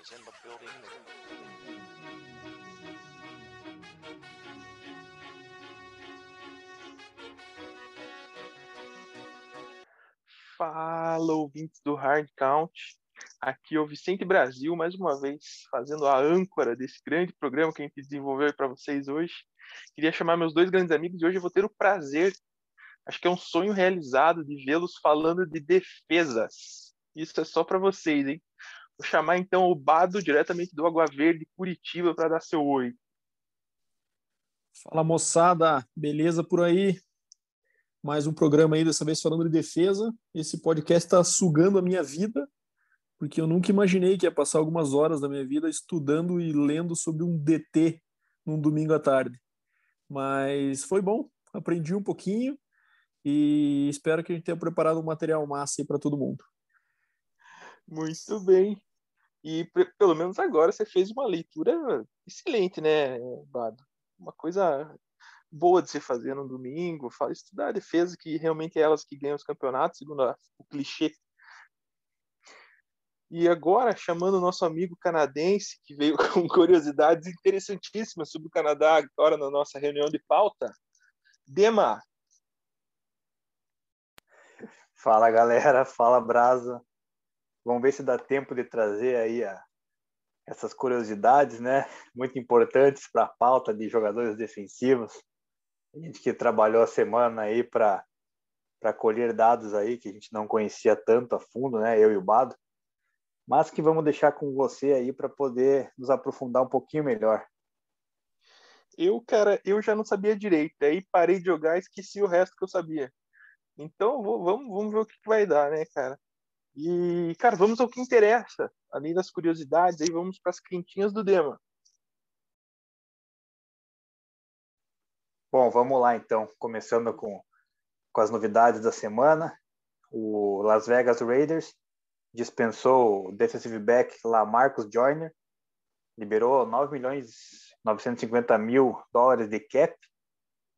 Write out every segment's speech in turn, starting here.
is in the building. Fala, ouvintes do Hard Count. Aqui é o Vicente Brasil, mais uma vez, fazendo a âncora desse grande programa que a gente desenvolveu para vocês hoje. Queria chamar meus dois grandes amigos e hoje eu vou ter o prazer, acho que é um sonho realizado, de vê-los falando de defesas. Isso é só para vocês, hein? Vou chamar então o Bado, diretamente do Água Verde, Curitiba, para dar seu oi. Fala moçada, beleza por aí? Mais um programa aí, dessa vez falando de defesa. Esse podcast está sugando a minha vida, porque eu nunca imaginei que ia passar algumas horas da minha vida estudando e lendo sobre um DT num domingo à tarde. Mas foi bom, aprendi um pouquinho e espero que a gente tenha preparado um material massa aí para todo mundo. Muito bem. E pelo menos agora você fez uma leitura excelente, né, Bado? Uma coisa boa de se fazer no domingo, estudar a defesa, que realmente é elas que ganham os campeonatos, segundo a, o clichê. E agora, chamando o nosso amigo canadense, que veio com curiosidades interessantíssimas sobre o Canadá agora na nossa reunião de pauta, Dema. Fala galera, fala Brasa. Vamos ver se dá tempo de trazer aí a, essas curiosidades, né? Muito importantes para a pauta de jogadores defensivos. A gente que trabalhou a semana aí para para colher dados aí que a gente não conhecia tanto a fundo, né? Eu e o Bado. Mas que vamos deixar com você aí para poder nos aprofundar um pouquinho melhor. Eu, cara, eu já não sabia direito. Aí parei de jogar e esqueci o resto que eu sabia. Então, vou, vamos, vamos ver o que vai dar, né, cara? E, cara, vamos ao que interessa. Além das curiosidades, aí vamos para as quentinhas do Dema. Bom, vamos lá então, começando com, com as novidades da semana. O Las Vegas Raiders dispensou o defensive back lá Marcus Joyner, liberou 9 milhões 950 mil dólares de cap.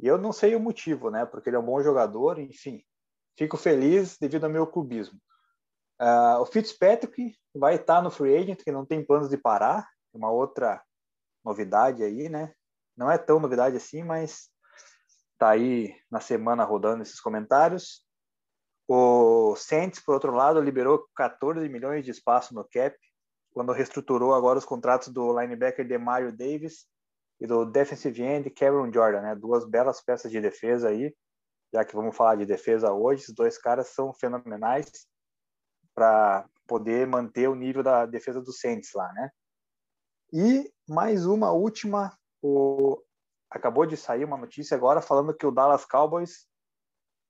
E eu não sei o motivo, né? Porque ele é um bom jogador, enfim. Fico feliz devido ao meu clubismo. Uh, o Fitzpatrick vai estar no free agent, que não tem planos de parar. Uma outra novidade aí, né? Não é tão novidade assim, mas tá aí na semana rodando esses comentários. O Saints, por outro lado, liberou 14 milhões de espaço no cap, quando reestruturou agora os contratos do linebacker Demario Davis e do defensive end Cameron Jordan, né? Duas belas peças de defesa aí, já que vamos falar de defesa hoje. Os dois caras são fenomenais para poder manter o nível da defesa do Saints lá, né? E mais uma última, o acabou de sair uma notícia agora falando que o Dallas Cowboys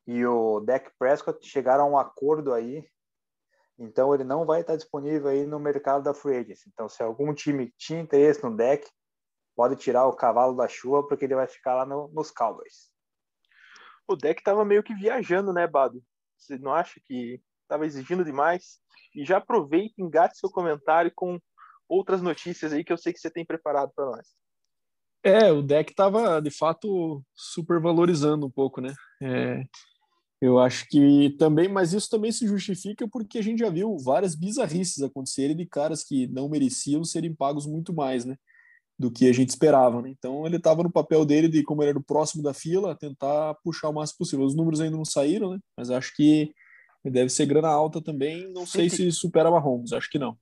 e o Dak Prescott chegaram a um acordo aí. Então ele não vai estar disponível aí no mercado da free agency. Então se algum time tinha interesse no Dak, pode tirar o cavalo da chuva porque ele vai ficar lá no, nos Cowboys. O Dak estava meio que viajando, né, Bado? Você não acha que estava exigindo demais? E já aproveita e engate seu comentário com outras notícias aí que eu sei que você tem preparado para nós. É, o deck estava de fato super valorizando um pouco, né? É, eu acho que também, mas isso também se justifica porque a gente já viu várias bizarrices acontecerem de caras que não mereciam serem pagos muito mais, né? Do que a gente esperava, né? Então ele estava no papel dele de, como ele era o próximo da fila, tentar puxar o máximo possível. Os números ainda não saíram, né? Mas acho que deve ser grana alta também. Não sei se supera Mahomes, acho que não.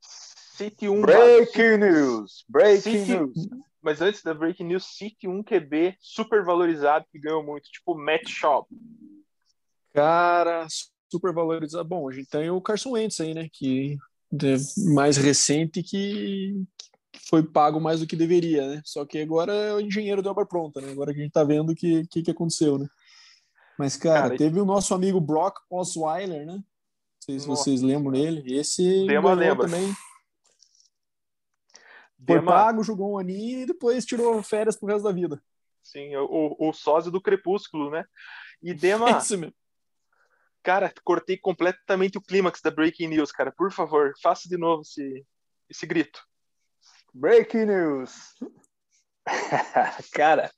City 1 Breaking news! Breaking City, news! Mas antes da Breaking News, City 1 QB super valorizado que ganhou muito, tipo Matt Schaub. Cara, super valorizado. Bom, a gente tem o Carson Wentz aí, né? Que é mais recente que foi pago mais do que deveria, né? Só que agora é o engenheiro de obra pronta, né? Agora que a gente tá vendo o que, que, que aconteceu, né? Mas, cara, cara, teve o nosso amigo Brock Osweiler, né? Não sei se Nossa. vocês lembram dele. Esse Dema lembra. também. Foi Dema... pago, jogou um aninho e depois tirou férias pro resto da vida. Sim, o, o sósia do Crepúsculo, né? E Dema. Mesmo. Cara, cortei completamente o clímax da Breaking News, cara. Por favor, faça de novo esse, esse grito. Breaking News! cara,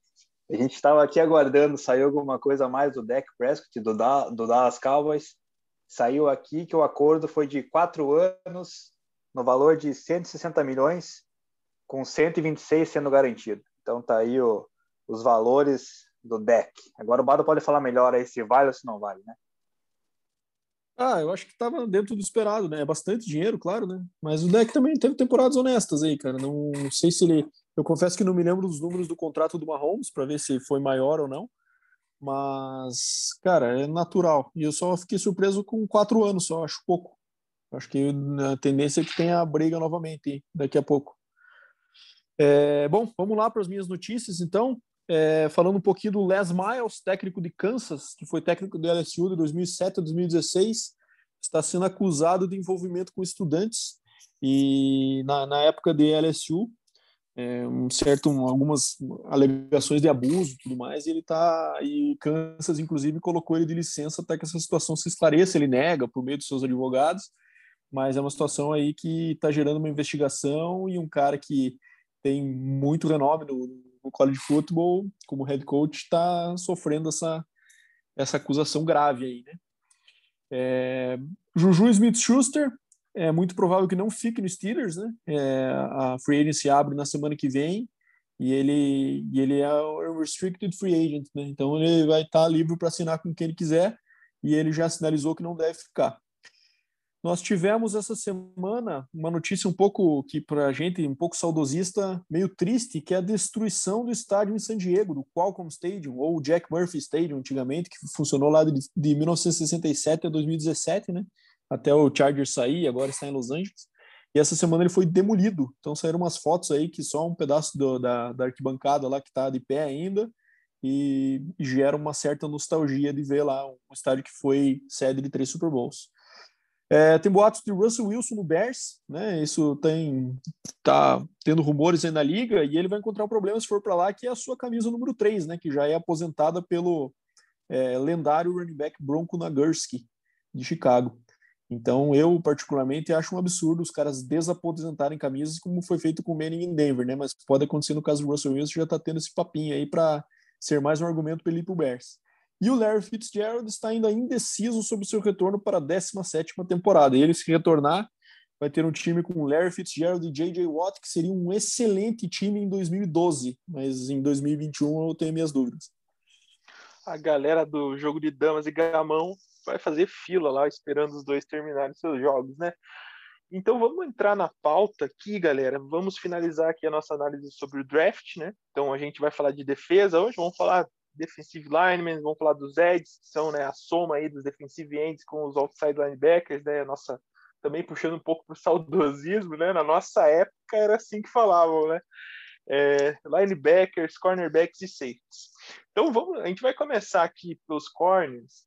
a gente estava aqui aguardando, saiu alguma coisa a mais do Dak Prescott, do, do Dallas Cowboys. Saiu aqui que o acordo foi de quatro anos, no valor de 160 milhões, com 126 sendo garantido. Então tá aí o, os valores do deck. Agora o Bado pode falar melhor aí se vale ou se não vale, né? Ah, eu acho que estava dentro do esperado, né? É bastante dinheiro, claro, né? Mas o deck também teve temporadas honestas aí, cara. Não, sei se ele. Eu confesso que não me lembro dos números do contrato do Mahomes para ver se foi maior ou não. Mas, cara, é natural. E eu só fiquei surpreso com quatro anos só, acho pouco. Acho que a tendência é que tenha a briga novamente daqui a pouco. É, bom, vamos lá para as minhas notícias, então. É, falando um pouquinho do Les Miles, técnico de Kansas, que foi técnico do LSU de 2007 a 2016, está sendo acusado de envolvimento com estudantes e na, na época de LSU, é, um certo, algumas alegações de abuso tudo mais, e ele está e Kansas inclusive colocou ele de licença até que essa situação se esclareça, ele nega por meio dos seus advogados, mas é uma situação aí que está gerando uma investigação e um cara que tem muito renome no, no college football como head coach está sofrendo essa essa acusação grave aí, né? É, Juju Smith-Schuster é muito provável que não fique no Steelers, né? É, a free agency abre na semana que vem e ele e ele é um restricted free agent, né? Então ele vai estar livre para assinar com quem ele quiser e ele já sinalizou que não deve ficar. Nós tivemos essa semana uma notícia um pouco que para a gente um pouco saudosista, meio triste, que é a destruição do estádio em San Diego, do Qualcomm Stadium ou Jack Murphy Stadium antigamente, que funcionou lá de, de 1967 a 2017, né? Até o Chargers sair, agora está em Los Angeles. E essa semana ele foi demolido. Então saíram umas fotos aí que só um pedaço do, da, da arquibancada lá que está de pé ainda e, e gera uma certa nostalgia de ver lá um estádio que foi sede de três Super Bowls. É, tem boatos de Russell Wilson no Bears, né? Isso tem tá tendo rumores aí na liga e ele vai encontrar um problema se for para lá, que é a sua camisa número 3, né? Que já é aposentada pelo é, lendário running back Bronco Nagurski de Chicago. Então, eu particularmente acho um absurdo os caras desaposentarem camisas como foi feito com o Manning em Denver, né? Mas pode acontecer no caso do Russell Wilson, já tá tendo esse papinho aí para ser mais um argumento para ele ir pro Bears. E o Larry Fitzgerald está ainda indeciso sobre o seu retorno para a 17 temporada. E ele, se retornar, vai ter um time com Larry Fitzgerald e J.J. Watt, que seria um excelente time em 2012, mas em 2021 eu tenho minhas dúvidas. A galera do jogo de damas e gamão vai fazer fila lá, esperando os dois terminarem seus jogos, né? Então vamos entrar na pauta aqui, galera. Vamos finalizar aqui a nossa análise sobre o draft, né? Então a gente vai falar de defesa hoje, vamos falar defensive linemen, vamos falar dos edges, que são né, a soma aí dos defensive ends com os outside linebackers, né? Nossa, também puxando um pouco para o saudosismo, né? Na nossa época era assim que falavam, né? É, linebackers, cornerbacks e safeties. Então vamos, a gente vai começar aqui pelos corners.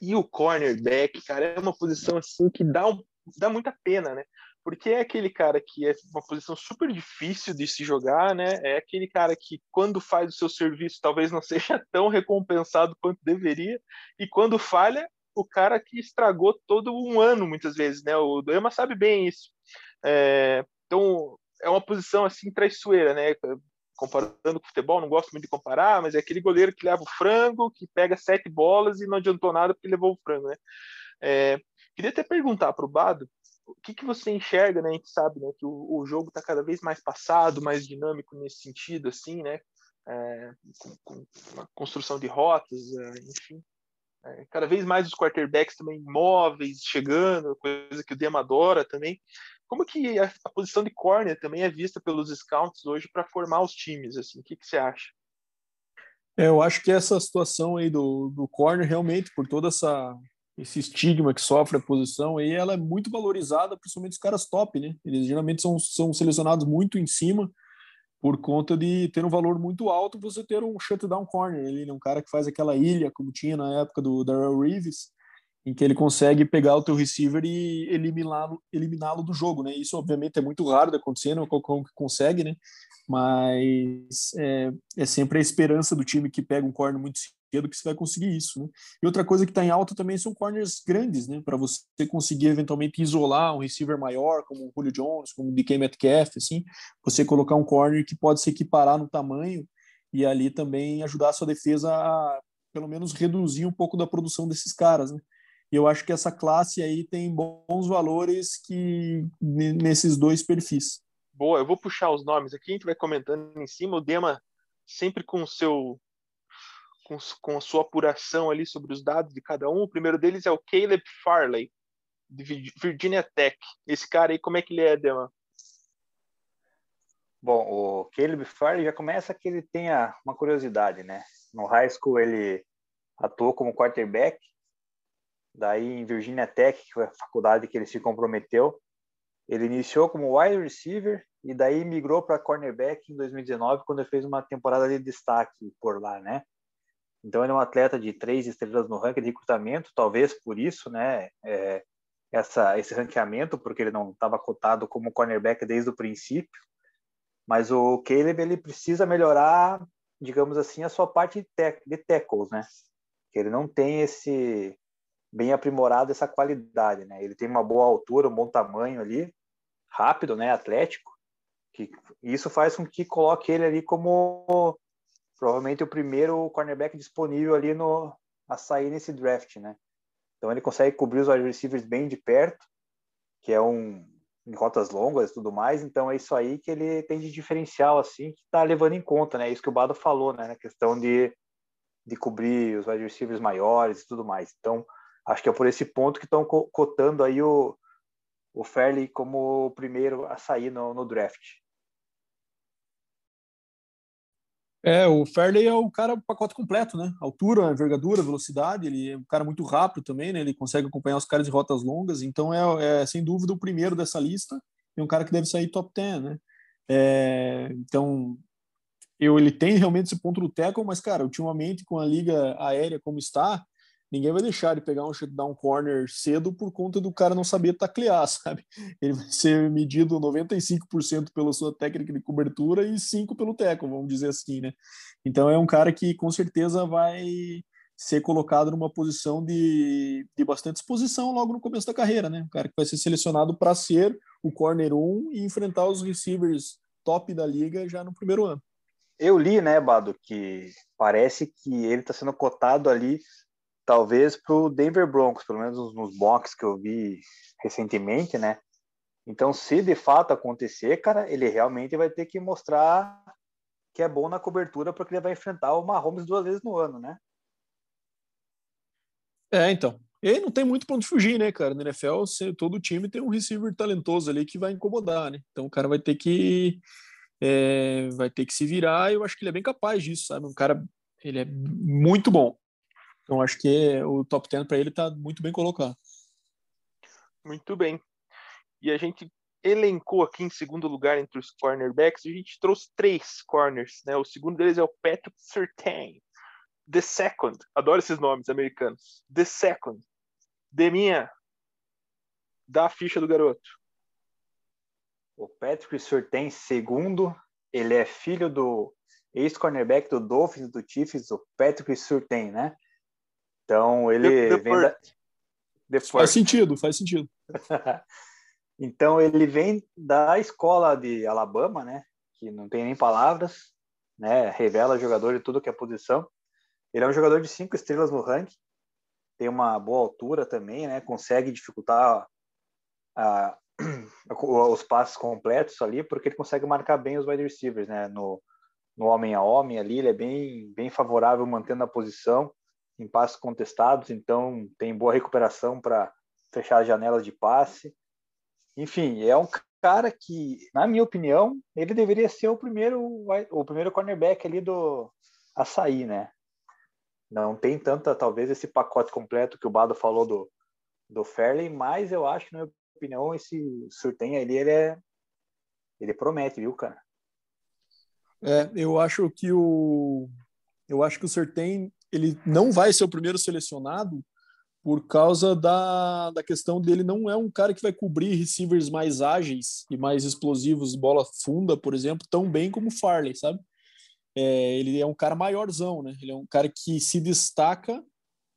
E o cornerback, cara, é uma posição assim que dá, um, dá muita pena, né? Porque é aquele cara que é uma posição super difícil de se jogar, né? É aquele cara que, quando faz o seu serviço, talvez não seja tão recompensado quanto deveria, e quando falha, o cara que estragou todo um ano, muitas vezes, né? O Doema sabe bem isso. É, então, é uma posição assim traiçoeira, né? Comparando com o futebol, não gosto muito de comparar, mas é aquele goleiro que leva o frango, que pega sete bolas e não adiantou nada porque levou o frango, né? É, queria até perguntar para o Bado o que, que você enxerga, né? A gente sabe né, que o, o jogo está cada vez mais passado, mais dinâmico nesse sentido, assim, né? É, com, com, uma construção de rotas, é, enfim. É, cada vez mais os quarterbacks também móveis, chegando, coisa que o Dema adora também. Como que a, a posição de corner também é vista pelos scouts hoje para formar os times? Assim, o que, que você acha? É, eu acho que essa situação aí do, do corner realmente, por toda essa esse estigma que sofre a posição, e ela é muito valorizada, principalmente os caras top, né? Eles geralmente são, são selecionados muito em cima, por conta de ter um valor muito alto, você ter um shutdown corner ali, né? um cara que faz aquela ilha, como tinha na época do Darrell Reeves, em que ele consegue pegar o teu receiver e eliminá-lo eliminá do jogo, né? Isso obviamente é muito raro de acontecer, não é qualquer um que consegue, né? Mas é, é sempre a esperança do time que pega um corner muito cedo que você vai conseguir isso, né? E outra coisa que está em alta também são corners grandes, né? Para você conseguir eventualmente isolar um receiver maior, como o Julio Jones, como o DK Metcalf, assim, você colocar um corner que pode se equiparar no tamanho e ali também ajudar a sua defesa a, pelo menos, reduzir um pouco da produção desses caras, né? E eu acho que essa classe aí tem bons valores que nesses dois perfis. Boa, eu vou puxar os nomes aqui, a gente vai comentando em cima. O Dema sempre com o seu com, com a sua apuração ali sobre os dados de cada um. O primeiro deles é o Caleb Farley, de Virginia Tech. Esse cara aí, como é que ele é, Dema? Bom, o Caleb Farley já começa que ele tenha uma curiosidade, né? No high school ele atuou como quarterback, daí em Virginia Tech, que foi a faculdade que ele se comprometeu, ele iniciou como wide receiver e daí migrou para cornerback em 2019, quando ele fez uma temporada de destaque por lá, né? Então ele é um atleta de três estrelas no ranking de recrutamento, talvez por isso, né? É, essa, esse ranqueamento, porque ele não estava cotado como cornerback desde o princípio. Mas o Caleb ele precisa melhorar, digamos assim, a sua parte de, de tackles, né? Que ele não tem esse bem aprimorado essa qualidade, né? Ele tem uma boa altura, um bom tamanho ali, rápido, né? Atlético. Que isso faz com que coloque ele ali como provavelmente o primeiro cornerback disponível ali no a sair nesse draft, né? Então ele consegue cobrir os wide receivers bem de perto, que é um em rotas longas e tudo mais. Então é isso aí que ele tem de diferencial assim, que está levando em conta, né? Isso que o Bado falou, né? Na questão de de cobrir os wide receivers maiores e tudo mais. Então acho que é por esse ponto que estão cotando aí o o Fairley como o primeiro a sair no, no draft. É, o Fairley é o cara pacote completo, né? Altura, envergadura, velocidade, ele é um cara muito rápido também, né? Ele consegue acompanhar os caras de rotas longas, então é, é sem dúvida o primeiro dessa lista e um cara que deve sair top 10, né? É, então, eu, ele tem realmente esse ponto do tackle, mas, cara, ultimamente com a liga aérea como está, ninguém vai deixar ele pegar um shutdown corner cedo por conta do cara não saber taclear, sabe? Ele vai ser medido 95% pela sua técnica de cobertura e 5% pelo teco, vamos dizer assim, né? Então é um cara que com certeza vai ser colocado numa posição de, de bastante exposição logo no começo da carreira, né? Um cara que vai ser selecionado para ser o corner 1 e enfrentar os receivers top da liga já no primeiro ano. Eu li, né, Bado, que parece que ele está sendo cotado ali talvez para o Denver Broncos, pelo menos nos box que eu vi recentemente, né? Então, se de fato acontecer, cara, ele realmente vai ter que mostrar que é bom na cobertura, porque ele vai enfrentar o Mahomes duas vezes no ano, né? É, então. E não tem muito ponto de fugir, né, cara? No NFL, todo time tem um receiver talentoso ali que vai incomodar, né? Então o cara vai ter que é, vai ter que se virar. E eu acho que ele é bem capaz disso, sabe? Um cara, ele é muito bom. Então acho que o top 10 para ele está muito bem colocado. Muito bem. E a gente elencou aqui em segundo lugar entre os cornerbacks, a gente trouxe três corners, né? O segundo deles é o Patrick Surtain. The Second, adoro esses nomes americanos. The Second. Deminha, dá a ficha do garoto. O Patrick Surtain, segundo, ele é filho do ex-cornerback do Dolphins, do Chiefs, o Patrick Surtain, né? Então ele the, the vem da... the faz sentido, faz sentido. então ele vem da escola de Alabama, né? Que não tem nem palavras, né? Revela jogador de tudo que é posição. Ele é um jogador de cinco estrelas no ranking, tem uma boa altura também, né? Consegue dificultar a, os passes completos ali, porque ele consegue marcar bem os wide receivers, né? No, no homem a homem ali, ele é bem, bem favorável mantendo a posição em passes contestados, então tem boa recuperação para fechar as janelas de passe. Enfim, é um cara que, na minha opinião, ele deveria ser o primeiro o primeiro cornerback ali do açaí, né? Não tem tanta, talvez, esse pacote completo que o Bado falou do, do Fairley, mas eu acho, na minha opinião, esse Surtain ali, ele é ele promete, viu, cara? É, eu acho que o eu acho que o Surtain ele não vai ser o primeiro selecionado por causa da, da questão dele não é um cara que vai cobrir receivers mais ágeis e mais explosivos, bola funda, por exemplo, tão bem como Farley, sabe? É, ele é um cara maiorzão, né? Ele é um cara que se destaca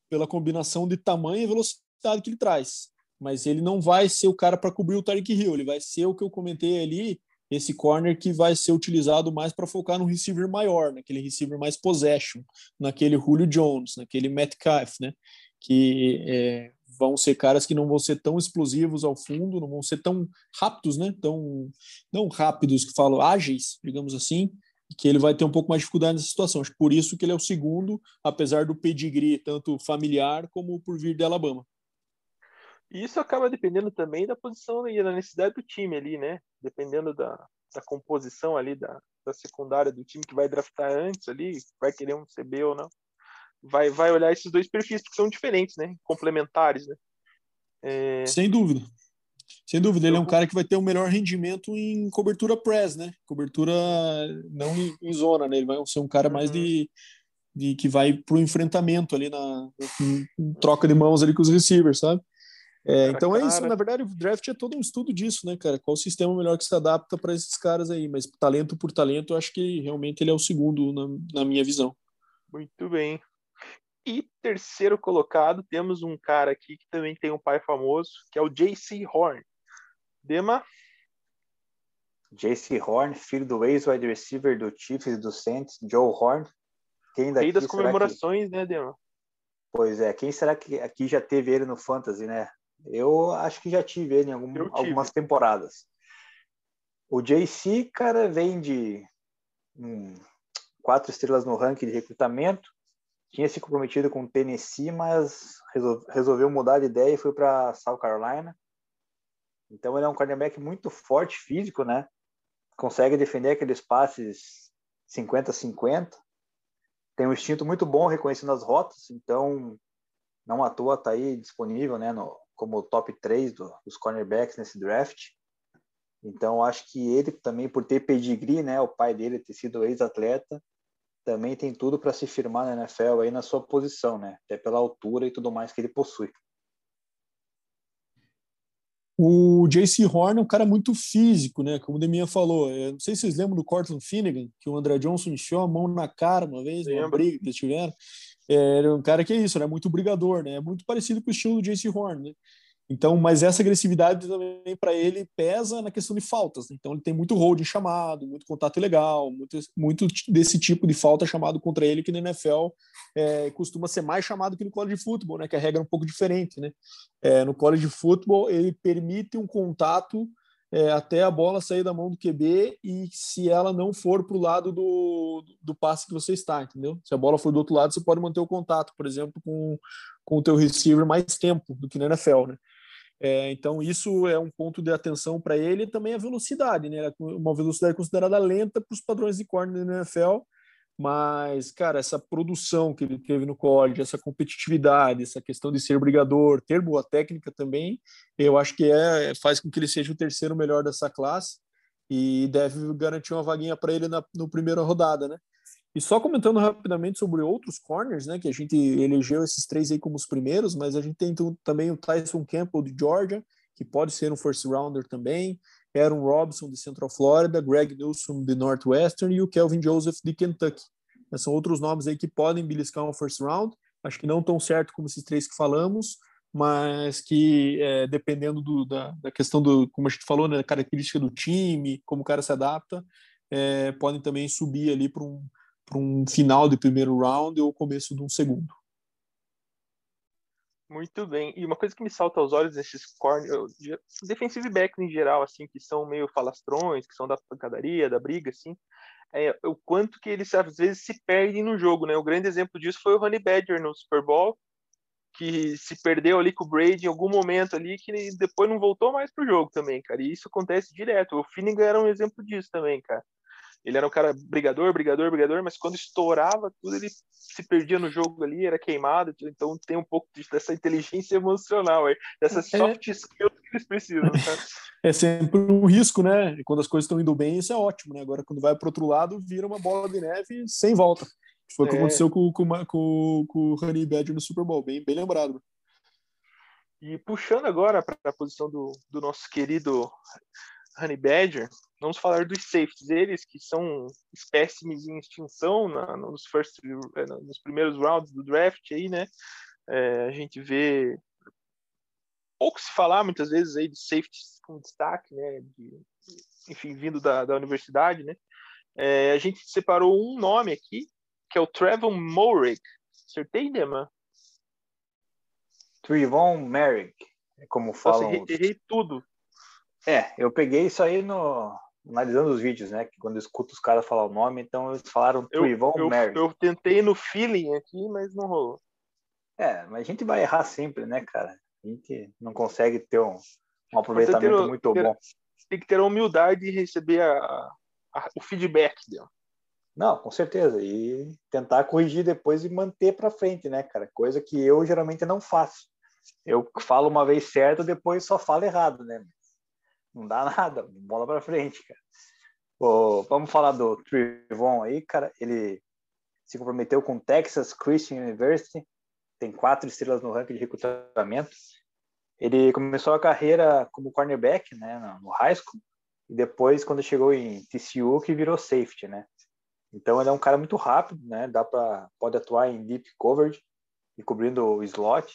pela combinação de tamanho e velocidade que ele traz. Mas ele não vai ser o cara para cobrir o Tarek Hill, ele vai ser o que eu comentei ali, esse corner que vai ser utilizado mais para focar no receiver maior, naquele receiver mais possession, naquele Julio Jones, naquele Metcalf, né? Que é, vão ser caras que não vão ser tão explosivos ao fundo, não vão ser tão rápidos, né? Tão não rápidos que falo ágeis, digamos assim, que ele vai ter um pouco mais de dificuldade nessa situação. Acho por isso que ele é o segundo, apesar do pedigree tanto familiar como por vir de Alabama. E isso acaba dependendo também da posição e da necessidade do time ali, né? Dependendo da, da composição ali da, da secundária do time que vai draftar antes ali, vai querer um CB ou não. Vai, vai olhar esses dois perfis que são diferentes, né? Complementares, né? É... Sem dúvida. Sem dúvida, ele é um cara que vai ter um melhor rendimento em cobertura press, né? Cobertura não em, zona, né? Ele vai ser um cara mais de, uhum. de que vai pro enfrentamento ali na em troca de mãos ali com os receivers, sabe? É, então cara. é isso, na verdade, o draft é todo um estudo disso, né, cara? Qual o sistema melhor que se adapta para esses caras aí? Mas talento por talento, eu acho que realmente ele é o segundo na, na minha visão. Muito bem. E terceiro colocado, temos um cara aqui que também tem um pai famoso, que é o JC Horn. Dema? JC Horn, filho do ex-wide receiver do Chiefs e do Saints, Joe Horn. Quem daqui Rei das comemorações, que... né, Dema? Pois é, quem será que aqui já teve ele no Fantasy, né? Eu acho que já tive ele em algum, tive. algumas temporadas. O JC, cara, vem de hum, quatro estrelas no ranking de recrutamento, tinha se comprometido com o Tennessee, mas resolveu mudar de ideia e foi para South Carolina. Então ele é um cornerback muito forte físico, né? Consegue defender aqueles passes 50-50. Tem um instinto muito bom reconhecendo as rotas, então não à toa tá aí disponível, né, no, como top 3 do, dos cornerbacks nesse draft. Então acho que ele também por ter pedigree, né, o pai dele ter sido ex-atleta, também tem tudo para se firmar na NFL aí na sua posição, né? Até pela altura e tudo mais que ele possui. O JC Horn é um cara muito físico, né? Como o Deminha falou. Eu não sei se vocês lembram do Cortland Finnegan, que o André Johnson encheu a mão na cara uma vez, numa briga que eles tiveram. Era um cara que é isso, era muito brigador, né? Muito parecido com o estilo do JC Horn, né? Então, mas essa agressividade também para ele pesa na questão de faltas. Né? Então, ele tem muito hold chamado, muito contato ilegal, muito, muito desse tipo de falta chamado contra ele que no NFL é, costuma ser mais chamado que no college de futebol, né? Que a regra é um pouco diferente, né? É, no college de futebol ele permite um contato é, até a bola sair da mão do QB e se ela não for para o lado do, do passe que você está, entendeu? Se a bola for do outro lado, você pode manter o contato, por exemplo, com, com o teu receiver mais tempo do que na NFL, né? É, então, isso é um ponto de atenção para ele e também a velocidade, né? Uma velocidade considerada lenta para os padrões de corner da NFL, mas, cara, essa produção que ele teve no college, essa competitividade, essa questão de ser brigador, ter boa técnica também, eu acho que é, faz com que ele seja o terceiro melhor dessa classe e deve garantir uma vaguinha para ele na no primeira rodada, né? E só comentando rapidamente sobre outros corners, né, que a gente elegeu esses três aí como os primeiros, mas a gente tem também o Tyson Campbell de Georgia, que pode ser um first rounder também, Aaron Robson de Central Florida, Greg Newsom de Northwestern e o Kelvin Joseph de Kentucky. São outros nomes aí que podem beliscar um first round. Acho que não tão certo como esses três que falamos, mas que é, dependendo do, da, da, questão do, como a gente falou, né, da característica do time, como o cara se adapta, é, podem também subir ali para um um final de primeiro round ou começo de um segundo. Muito bem. E uma coisa que me salta aos olhos nesses corner, defensive backs em geral, assim, que são meio falastrões, que são da pancadaria, da briga, assim, é o quanto que eles às vezes se perdem no jogo, né? O grande exemplo disso foi o Honey Badger no Super Bowl, que se perdeu ali com o Brady em algum momento ali, que depois não voltou mais pro jogo também, cara. E isso acontece direto. O Finnegan era um exemplo disso também, cara. Ele era um cara brigador, brigador, brigador, mas quando estourava tudo, ele se perdia no jogo ali, era queimado. Então tem um pouco dessa inteligência emocional aí, dessas é. soft skills que eles precisam. Tá? É sempre um risco, né? E quando as coisas estão indo bem, isso é ótimo, né? Agora, quando vai para outro lado, vira uma bola de neve sem volta. Foi o que é. aconteceu com, com, com, com o Honey Badger no Super Bowl, bem, bem lembrado. E puxando agora para a posição do, do nosso querido Honey Badger, vamos falar dos safeties, eles que são espécimes em extinção na, nos, first, eh, nos primeiros rounds do draft aí, né? É, a gente vê pouco se falar muitas vezes aí de safeties com destaque, né? De, enfim, vindo da, da universidade, né? É, a gente separou um nome aqui, que é o Trevor Morig. Acertei, Dema? Trivon Merrick, como falam. Nossa, errei, errei tudo. É, eu peguei isso aí no analisando os vídeos, né? Que quando eu escuto os caras falar o nome, então eles falaram Trivon eu, Merrick. Eu tentei no feeling aqui, mas não rolou. É, mas a gente vai errar sempre, né, cara? A gente não consegue ter um, um aproveitamento ter, muito ter, bom. Tem que ter a humildade de receber a, a, o feedback dele. Não, com certeza. E tentar corrigir depois e manter para frente, né, cara? Coisa que eu geralmente não faço. Eu falo uma vez certo, depois só falo errado, né? Não dá nada, bola para frente, cara. Vamos falar do Trivon aí, cara. Ele se comprometeu com Texas Christian University, tem quatro estrelas no ranking de recrutamento. Ele começou a carreira como cornerback, né, no high school, e depois, quando chegou em TCU, que virou safety, né. Então, ele é um cara muito rápido, né, dá para pode atuar em deep coverage e cobrindo o slot.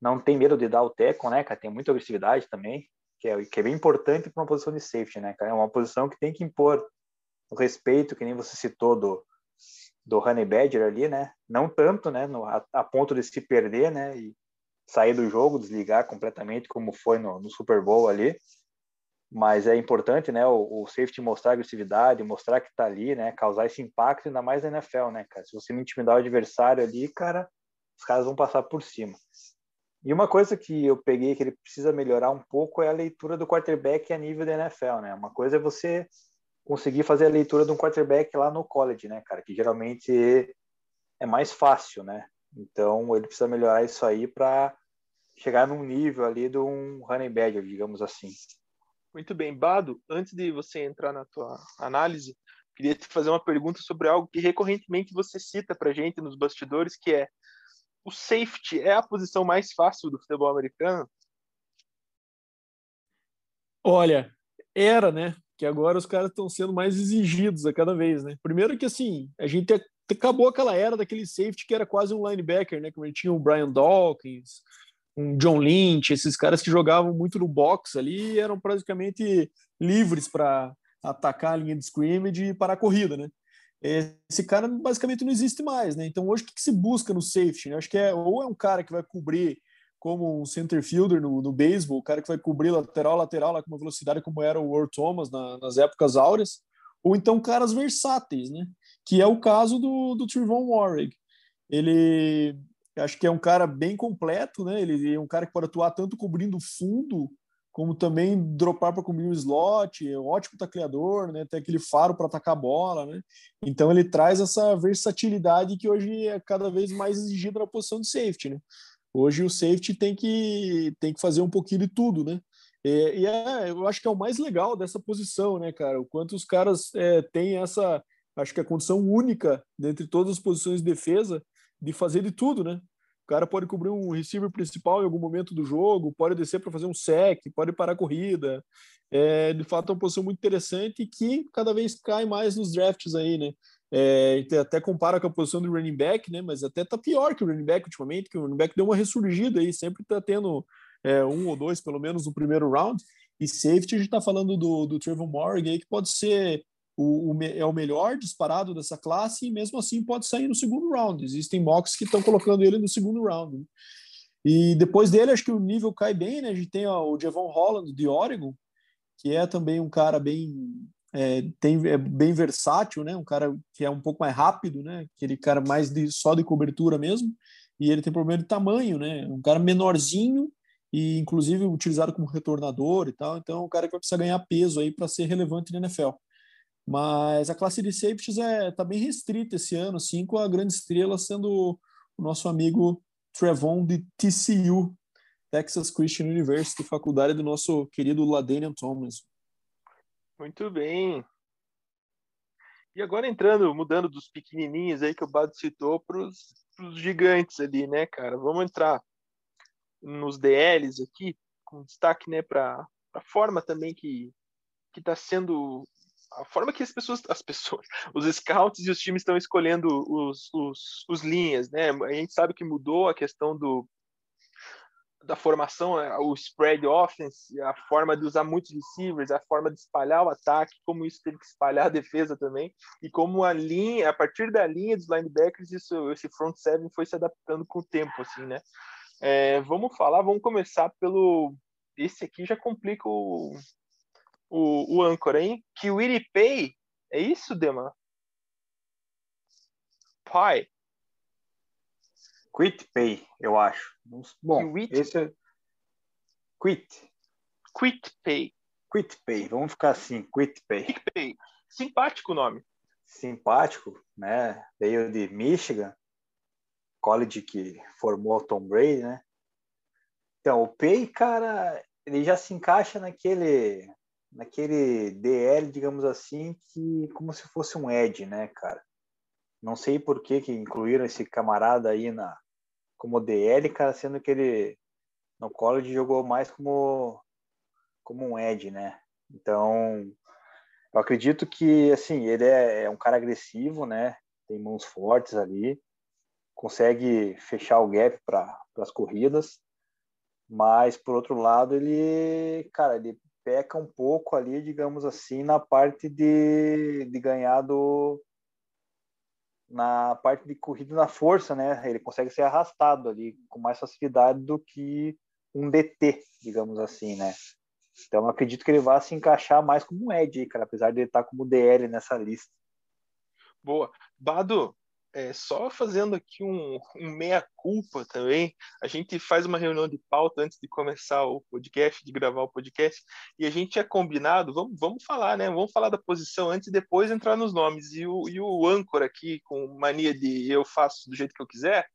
Não tem medo de dar o teco, né, cara, tem muita agressividade também, que é, que é bem importante para uma posição de safety, né, cara. É uma posição que tem que impor o respeito, que nem você citou do do Honey Badger ali, né? Não tanto, né? No, a, a, ponto de se perder, né? E sair do jogo, desligar completamente, como foi no, no Super Bowl ali. Mas é importante, né? O, o safety mostrar agressividade, mostrar que tá ali, né? Causar esse impacto, ainda mais na NFL, né, cara? Se você não intimidar o adversário ali, cara, os caras vão passar por cima. E uma coisa que eu peguei que ele precisa melhorar um pouco é a leitura do quarterback a nível da NFL, né? Uma coisa é você conseguir fazer a leitura de um quarterback lá no college, né, cara? Que geralmente é mais fácil, né? Então ele precisa melhorar isso aí para chegar num nível ali de um running badger, digamos assim. Muito bem, Bado. Antes de você entrar na tua análise, queria te fazer uma pergunta sobre algo que recorrentemente você cita para gente nos bastidores, que é o safety é a posição mais fácil do futebol americano? Olha, era, né? que agora os caras estão sendo mais exigidos a cada vez, né? Primeiro que assim, a gente acabou aquela era daquele safety que era quase um linebacker, né? Como tinha o Brian Dawkins, um John Lynch, esses caras que jogavam muito no box ali eram praticamente livres para atacar a linha de scrimmage e parar a corrida, né? Esse cara basicamente não existe mais, né? Então hoje o que, se busca no safety? Né? Acho que é ou é um cara que vai cobrir como um center fielder no, no beisebol, o cara que vai cobrir lateral, lateral, lá com uma velocidade como era o Earl Thomas na, nas épocas áureas, ou então caras versáteis, né? Que é o caso do, do Trevon Warwick. Ele acho que é um cara bem completo, né? Ele é um cara que pode atuar tanto cobrindo fundo, como também dropar para cobrir o slot, é um ótimo tacleador, né? Tem aquele faro para atacar a bola, né? Então ele traz essa versatilidade que hoje é cada vez mais exigida na posição de safety, né? Hoje o safety tem que, tem que fazer um pouquinho de tudo, né? É, e é, eu acho que é o mais legal dessa posição, né, cara? O quanto os caras é, têm essa, acho que a condição única dentre todas as posições de defesa de fazer de tudo, né? O cara pode cobrir um receiver principal em algum momento do jogo, pode descer para fazer um sec, pode parar a corrida. É, de fato, é uma posição muito interessante que cada vez cai mais nos drafts aí, né? É, até compara com a posição do running back, né? Mas até tá pior que o running back ultimamente, que o running back deu uma ressurgida aí, sempre tá tendo é, um ou dois, pelo menos, no primeiro round. E safety, a gente tá falando do, do Trevor Morgan aí, que pode ser o, o, é o melhor disparado dessa classe, e mesmo assim pode sair no segundo round. Existem mocks que estão colocando ele no segundo round. Né? E depois dele, acho que o nível cai bem, né? A gente tem ó, o Javon Holland de Oregon, que é também um cara bem é, tem, é bem versátil, né? Um cara que é um pouco mais rápido, né? Aquele cara mais de, só de cobertura mesmo. E ele tem problema de tamanho, né? Um cara menorzinho e inclusive utilizado como retornador e tal. Então, é um cara que vai precisar ganhar peso aí para ser relevante na NFL. Mas a classe de safeties é tá bem restrita esse ano, assim, com a grande estrela sendo o nosso amigo Trevon de TCU, Texas Christian University, faculdade do nosso querido Ladanian Thomas. Muito bem. E agora entrando, mudando dos pequenininhos aí que o Bado citou para os gigantes ali, né, cara? Vamos entrar nos DLs aqui, com destaque, né, para a forma também que está sendo a forma que as pessoas, as pessoas, os scouts e os times estão escolhendo os, os, os linhas, né? A gente sabe que mudou a questão do da formação, é, o spread offense, a forma de usar muitos receivers, a forma de espalhar o ataque, como isso teve que espalhar a defesa também, e como a linha, a partir da linha dos linebackers, isso, esse front seven foi se adaptando com o tempo, assim, né? É, vamos falar, vamos começar pelo. Esse aqui já complica o, o, o âncora, hein? Pay, é isso, Dema? Pai. Quit Pay, eu acho. Bom, Quit? esse é... Quit. Quit Pay. Quit Pay, vamos ficar assim, Quit Pay. Quick Pay. Simpático nome. Simpático, né? Veio de Michigan, college que formou o Tom Brady, né? Então, o Pay, cara, ele já se encaixa naquele naquele DL, digamos assim, que como se fosse um Ed, né, cara? Não sei por que que incluíram esse camarada aí na como DL, cara, sendo que ele no college jogou mais como como um Ed, né? Então, eu acredito que assim, ele é, é um cara agressivo, né? Tem mãos fortes ali, consegue fechar o gap para as corridas, mas por outro lado ele, cara, ele peca um pouco ali, digamos assim, na parte de, de ganhar do na parte de corrida na força, né? Ele consegue ser arrastado ali com mais facilidade do que um DT, digamos assim, né? Então, acredito que ele vai se encaixar mais como um Ed, cara, apesar de ele estar como DL nessa lista. Boa. Bado, é, só fazendo aqui um, um meia-culpa também, a gente faz uma reunião de pauta antes de começar o podcast, de gravar o podcast, e a gente tinha combinado, vamos, vamos falar, né? Vamos falar da posição antes e depois entrar nos nomes. E o, e o âncora aqui, com mania de eu faço do jeito que eu quiser,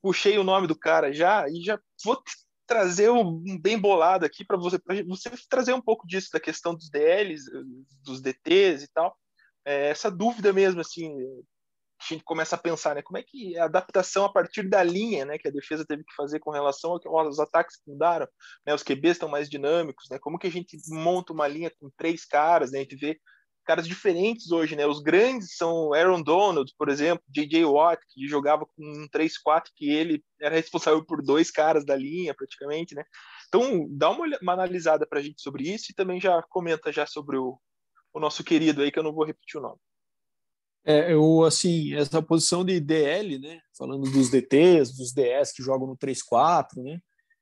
puxei o nome do cara já e já vou trazer um bem bolado aqui para você, você trazer um pouco disso, da questão dos DLs, dos DTs e tal. É, essa dúvida mesmo, assim, a gente começa a pensar, né? Como é que a adaptação a partir da linha, né, que a defesa teve que fazer com relação aos ataques que mudaram, né? Os QBs estão mais dinâmicos, né? Como que a gente monta uma linha com três caras, né? A gente vê caras diferentes hoje, né? Os grandes são Aaron Donald, por exemplo, J.J. Watt, que jogava com um 3-4, que ele era responsável por dois caras da linha, praticamente, né? Então, dá uma, uma analisada para a gente sobre isso e também já comenta já sobre o, o nosso querido aí, que eu não vou repetir o nome. É, eu, assim, essa posição de DL, né? Falando dos DTs, dos DS que jogam no 3-4, né?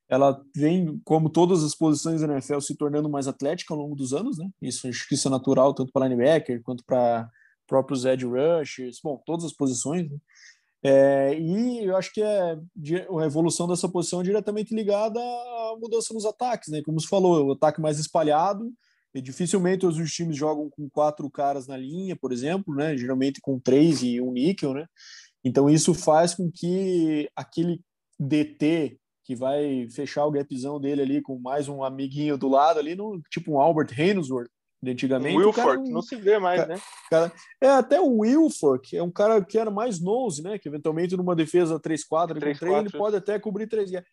ela vem, como todas as posições da NFL, se tornando mais atlética ao longo dos anos, né? Isso é natural tanto para linebacker quanto para próprios edge rushers, bom, todas as posições. Né? É, e eu acho que é a evolução dessa posição é diretamente ligada à mudança nos ataques, né? Como você falou, o ataque mais espalhado. E dificilmente os times jogam com quatro caras na linha, por exemplo, né? Geralmente com três e um níquel, né? Então isso faz com que aquele DT que vai fechar o gapzão dele ali com mais um amiguinho do lado ali, no, tipo um Albert Hainsworth, de antigamente. Wilfork, cara, não se vê mais, cara, né? Cara, é, até o Wilfork é um cara que era mais nose, né? Que eventualmente numa defesa 3-4 ele pode até cobrir três, é, é,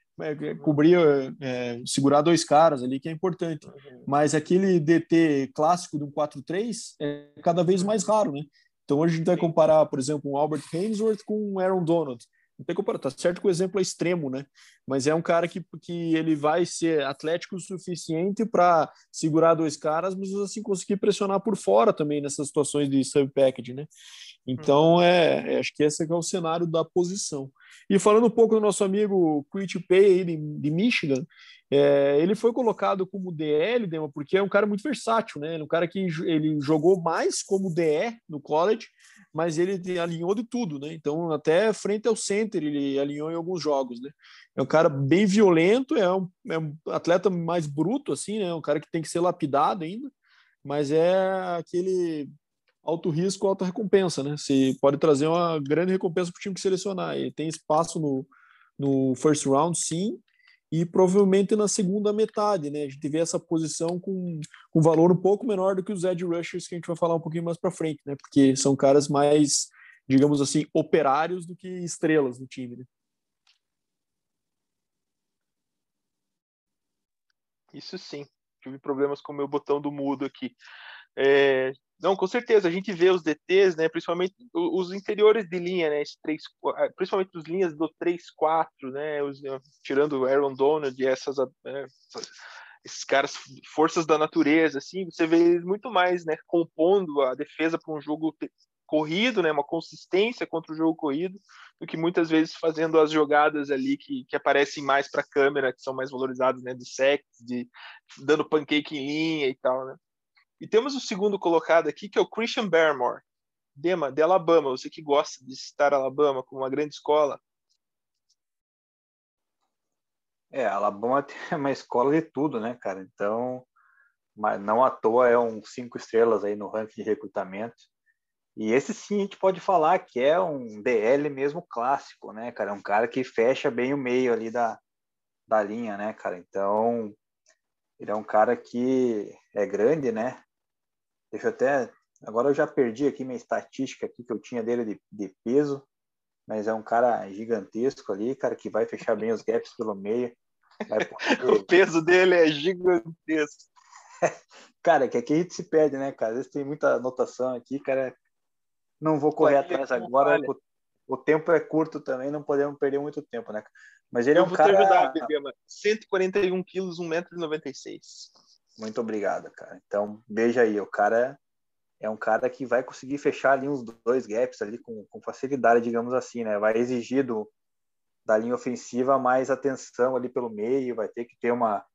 cobrir, é, segurar dois caras ali, que é importante. Uhum. Mas aquele DT clássico de um 4-3 é cada vez mais raro, né? Então hoje a gente vai comparar, por exemplo, um Albert Hainsworth com um Aaron Donald não tem comparação, tá certo que o exemplo é extremo, né? Mas é um cara que, que ele vai ser atlético o suficiente para segurar dois caras, mas assim conseguir pressionar por fora também nessas situações de sub package, né? Então, uhum. é, é, acho que esse é o cenário da posição. E falando um pouco do nosso amigo Quit Pay de, de Michigan, é, ele foi colocado como DL, Dema, porque é um cara muito versátil, né? Ele é um cara que ele jogou mais como DE no college, mas ele alinhou de tudo, né? Então, até frente ao center, ele alinhou em alguns jogos, né? É um cara bem violento, é um, é um atleta mais bruto, assim, né? Um cara que tem que ser lapidado ainda, mas é aquele alto risco, alta recompensa, né? Se pode trazer uma grande recompensa para o time que selecionar. Ele tem espaço no, no first round, sim, e provavelmente na segunda metade, né? A gente vê essa posição com um valor um pouco menor do que os edge rushers que a gente vai falar um pouquinho mais para frente, né? Porque são caras mais, digamos assim, operários do que estrelas no time, né? Isso sim. Tive problemas com o meu botão do mudo aqui. É, não, com certeza, a gente vê os DTs, né, principalmente os interiores de linha, né, 3, ah, principalmente os linhas do 3-4, né, os, tirando o Aaron Donald e essas, né, esses caras, forças da natureza, assim, você vê eles muito mais, né, compondo a defesa para um jogo corrido, né, uma consistência contra o jogo corrido, do que muitas vezes fazendo as jogadas ali que, que aparecem mais para a câmera, que são mais valorizadas, né, de sec, de dando pancake em linha e tal, né. E temos o segundo colocado aqui, que é o Christian Barrymore, Dema, de Alabama, você que gosta de citar Alabama como uma grande escola. É, Alabama é uma escola de tudo, né, cara? Então, mas não à toa é um cinco estrelas aí no ranking de recrutamento. E esse sim a gente pode falar que é um DL mesmo clássico, né, cara? É um cara que fecha bem o meio ali da, da linha, né, cara? Então, ele é um cara que é grande, né? Deixa eu até. Agora eu já perdi aqui minha estatística aqui que eu tinha dele de, de peso, mas é um cara gigantesco ali, cara, que vai fechar bem os gaps pelo meio. o peso dele é gigantesco. cara, que aqui a gente se perde, né, cara? Às vezes tem muita anotação aqui, cara. Não vou correr atrás agora. O, o, tempo é curto também, não podemos perder muito tempo, né? Mas ele Eu é um vou cara. Te ajudar, Bebema. 141 quilos, 1,96m. Muito obrigado, cara. Então, veja aí, o cara é um cara que vai conseguir fechar ali uns dois gaps ali com, com facilidade, digamos assim, né? Vai exigir do, da linha ofensiva mais atenção ali pelo meio, vai ter que ter uma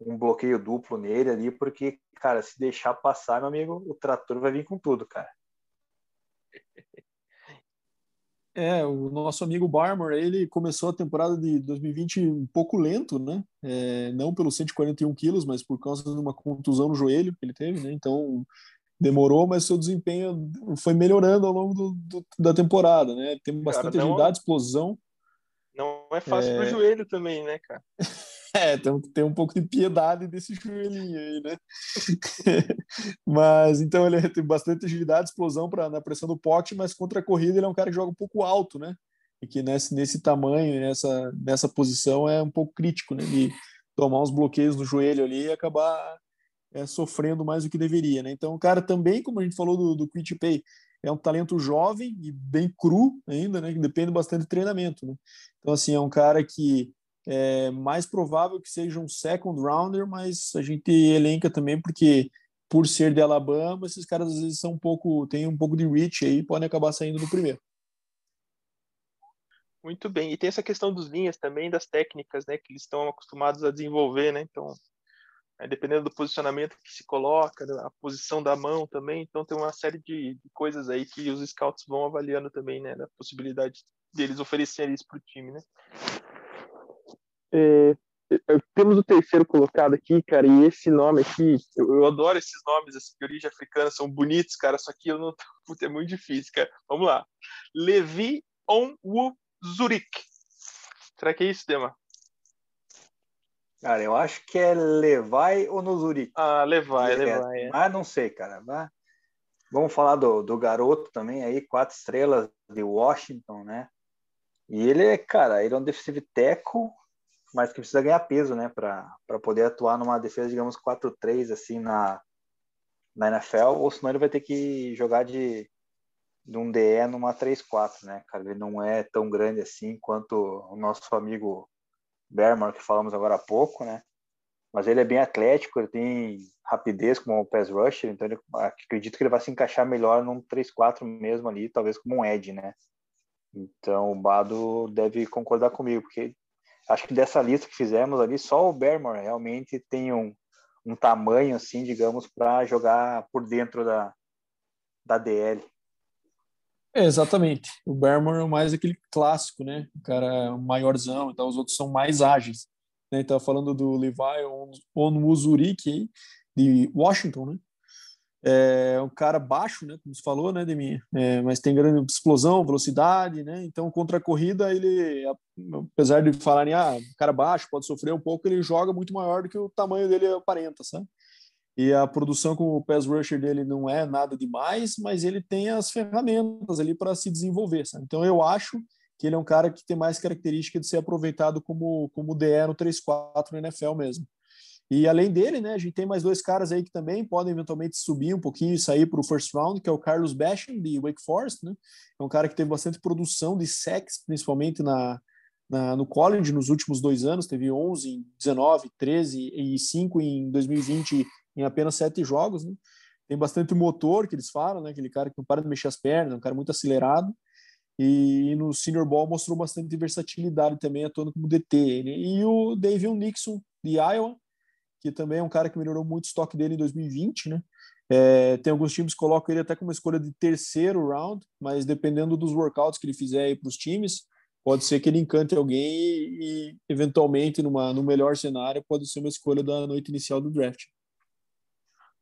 um bloqueio duplo nele ali, porque, cara, se deixar passar, meu amigo, o trator vai vir com tudo, cara. É, o nosso amigo Barmer, ele começou a temporada de 2020 um pouco lento, né? É, não pelos 141 quilos, mas por causa de uma contusão no joelho que ele teve, né? Então demorou, mas seu desempenho foi melhorando ao longo do, do, da temporada, né? Tem bastante cara, agilidade, explosão. Não é fácil é... pro joelho também, né, cara? É, tem ter um pouco de piedade desse joelhinho aí, né? mas então ele tem bastante agilidade, explosão para na pressão do pote, mas contra a corrida ele é um cara que joga um pouco alto, né? E que nesse, nesse tamanho, nessa, nessa posição é um pouco crítico, né? De tomar uns bloqueios no joelho ali e acabar é, sofrendo mais do que deveria, né? Então o cara também, como a gente falou do, do Quit Pay, é um talento jovem e bem cru ainda, né? Que depende bastante de treinamento, né? Então assim é um cara que é mais provável que seja um second rounder, mas a gente elenca também porque por ser de Alabama, esses caras às vezes são um pouco, tem um pouco de reach aí, podem acabar saindo no primeiro. Muito bem. E tem essa questão dos linhas também, das técnicas, né, que eles estão acostumados a desenvolver, né? Então, é, dependendo do posicionamento que se coloca, a posição da mão também, então tem uma série de, de coisas aí que os scouts vão avaliando também, né, da possibilidade deles oferecerem isso para o time, né? É, temos o terceiro colocado aqui, cara, e esse nome aqui, eu, eu adoro esses nomes assim, de origem africana, são bonitos, cara, só que eu não. Puta, é muito difícil, cara. Vamos lá. Levi Onwu Zurich. Será que é isso, Dema? Cara, eu acho que é Levi ou. Ah, Levi, é, Levi. É. Mas não sei, cara. Mas... Vamos falar do, do garoto também aí, quatro estrelas de Washington, né? E ele é, cara, ele é um defensive tackle mas que precisa ganhar peso, né, para poder atuar numa defesa, digamos, 4-3, assim, na, na NFL, ou senão ele vai ter que jogar de, de um DE numa 3-4, né, cara, ele não é tão grande assim quanto o nosso amigo Bermar, que falamos agora há pouco, né, mas ele é bem atlético, ele tem rapidez como o pass rusher, então ele, acredito que ele vai se encaixar melhor num 3-4 mesmo ali, talvez como um edge, né, então o Bado deve concordar comigo, porque acho que dessa lista que fizemos ali, só o Bermore realmente tem um, um tamanho, assim, digamos, para jogar por dentro da, da DL. É, exatamente. O Bermore é mais aquele clássico, né? O cara maiorzão, então os outros são mais ágeis. Né? Então, falando do Levi Onwuzurike, de Washington, né? É um cara baixo, né, como você falou, né, Demi? É, mas tem grande explosão, velocidade, né? Então, contra a corrida, ele, apesar de falarem, ah, cara baixo, pode sofrer um pouco, ele joga muito maior do que o tamanho dele aparenta, sabe? E a produção com o pass rusher dele não é nada demais, mas ele tem as ferramentas ali para se desenvolver, sabe? Então, eu acho que ele é um cara que tem mais característica de ser aproveitado como, como DE no 3-4 no NFL mesmo. E além dele, né, a gente tem mais dois caras aí que também podem eventualmente subir um pouquinho e sair para o first round, que é o Carlos Basham, de Wake Forest, né? É um cara que teve bastante produção de sacks, principalmente na, na, no college nos últimos dois anos, teve 11 em 19, 13 e 5 em 2020 em apenas sete jogos, né? tem bastante motor, que eles falam, né? Aquele cara que não para de mexer as pernas, um cara muito acelerado. E no Senior Ball mostrou bastante versatilidade também, atuando como DT. E o David Nixon, de Iowa, que também é um cara que melhorou muito o estoque dele em 2020, né? É, tem alguns times que colocam ele até como escolha de terceiro round, mas dependendo dos workouts que ele fizer para os times, pode ser que ele encante alguém e, e, eventualmente, numa, no melhor cenário, pode ser uma escolha da noite inicial do draft.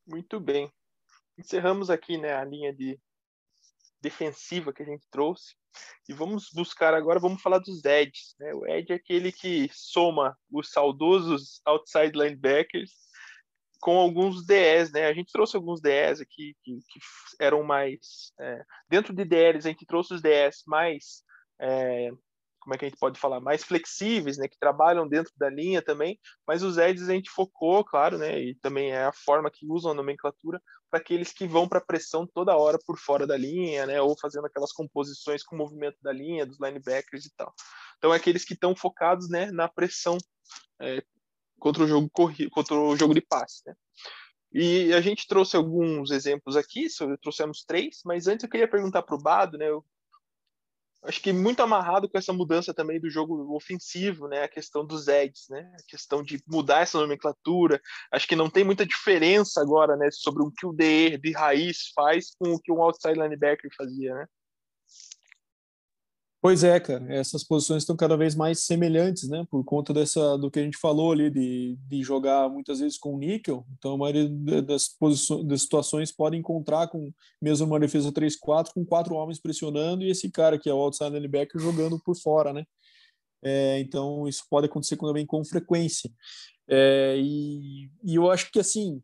Muito bem. Encerramos aqui né, a linha de defensiva que a gente trouxe. E vamos buscar agora, vamos falar dos edges. Né? O edge é aquele que soma os saudosos outside linebackers com alguns DEs, né? A gente trouxe alguns DEs aqui que, que eram mais é, dentro de DLs a gente trouxe os DEs mais é, como é que a gente pode falar mais flexíveis, né? Que trabalham dentro da linha também, mas os edges a gente focou, claro, né? E também é a forma que usam a nomenclatura para aqueles que vão para pressão toda hora por fora da linha, né? Ou fazendo aquelas composições com o movimento da linha, dos linebackers e tal. Então, é aqueles que estão focados, né? Na pressão é, contra o jogo corrido, contra o jogo de passe, né? E a gente trouxe alguns exemplos aqui, trouxemos três, mas antes eu queria perguntar para o Bado, né? Eu acho que muito amarrado com essa mudança também do jogo ofensivo, né? A questão dos edges, né? A questão de mudar essa nomenclatura. Acho que não tem muita diferença agora, né? Sobre o que o DE de raiz faz com o que um outside linebacker fazia, né? Pois é, cara, essas posições estão cada vez mais semelhantes, né? Por conta dessa do que a gente falou ali de, de jogar muitas vezes com níquel. Então, a maioria das posições, das situações pode encontrar com mesmo uma defesa 3-4 com quatro homens pressionando e esse cara que é o outside linebacker jogando por fora, né? É, então, isso pode acontecer também com frequência. É, e, e eu acho que assim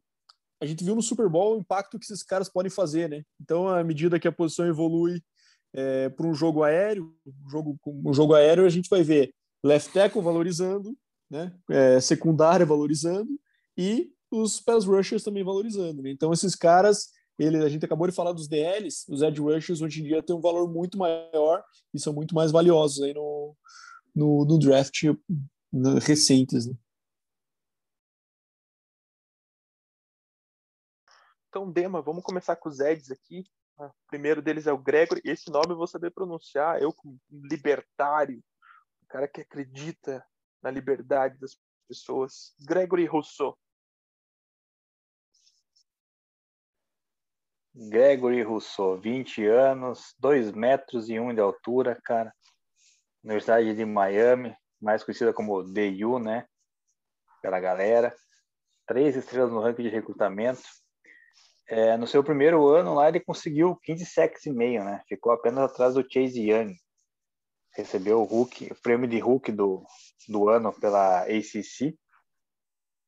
a gente viu no Super Bowl o impacto que esses caras podem fazer, né? Então, à medida que a posição evolui é, para um jogo aéreo, um jogo, um jogo aéreo a gente vai ver left tackle valorizando, né, é, secundária valorizando e os pass rushers também valorizando. Né? Então esses caras, ele, a gente acabou de falar dos DLs, os edge rushers hoje em dia têm um valor muito maior e são muito mais valiosos aí no, no, no draft recentes. Né? Então, Dema, vamos começar com os Eds aqui. O primeiro deles é o Gregory. Esse nome eu vou saber pronunciar. Eu, como libertário, o cara que acredita na liberdade das pessoas. Gregory Rousseau. Gregory Rousseau, 20 anos, 2 metros e 1 de altura, cara. Universidade de Miami, mais conhecida como DU, né? Pela galera. Três estrelas no ranking de recrutamento. É, no seu primeiro ano lá, ele conseguiu 15 sacks e meio, né? Ficou apenas atrás do Chase Young. Recebeu o, Hulk, o prêmio de Hulk do, do ano pela ACC.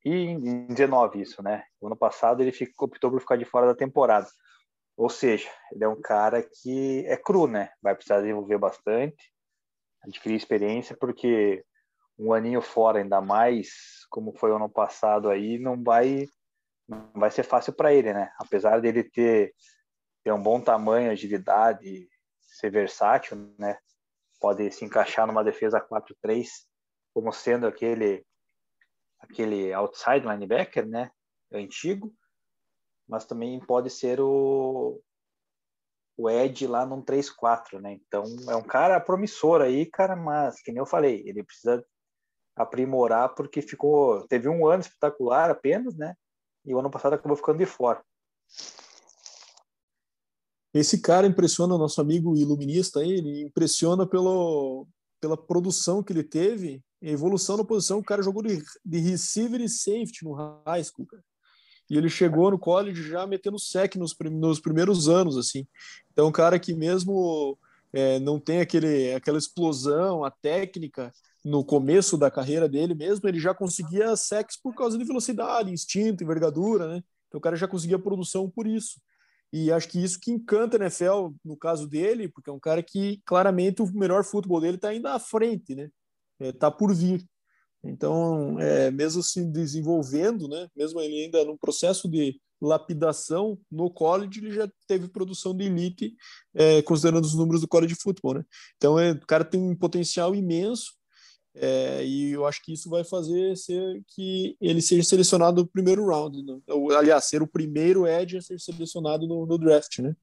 E em 19 isso, né? O ano passado ele ficou, optou por ficar de fora da temporada. Ou seja, ele é um cara que é cru, né? Vai precisar desenvolver bastante, adquirir experiência, porque um aninho fora, ainda mais como foi o ano passado aí, não vai não vai ser fácil para ele, né? Apesar dele ter, ter um bom tamanho, agilidade, ser versátil, né? Pode se encaixar numa defesa 4-3 como sendo aquele aquele outside linebacker, né? Antigo, mas também pode ser o o Ed lá num 3-4, né? Então é um cara promissor aí, cara, mas que nem eu falei, ele precisa aprimorar porque ficou teve um ano espetacular apenas, né? E o ano passado acabou ficando de fora. Esse cara impressiona o nosso amigo iluminista, ele impressiona pelo, pela produção que ele teve, evolução na posição. O cara jogou de, de receiver e safety no high school, cara. E ele chegou no college já metendo sec nos, nos primeiros anos, assim. Então, um cara que mesmo é, não tem aquele, aquela explosão, a técnica, no começo da carreira dele mesmo, ele já conseguia sex por causa de velocidade, instinto, envergadura, né? Então o cara já conseguia produção por isso. E acho que isso que encanta a NFL no caso dele, porque é um cara que claramente o melhor futebol dele está ainda à frente, né? Está é, por vir. Então, é, mesmo se desenvolvendo, né? Mesmo ele ainda no processo de lapidação no college, ele já teve produção de elite, é, considerando os números do college de futebol, né? Então, é, o cara tem um potencial imenso É, e eu acho que isso vai fazer ser que ele seja selecionado no primeiro round. Né? Aliás, ser o primeiro Edge a ser selecionado no, no, draft, né?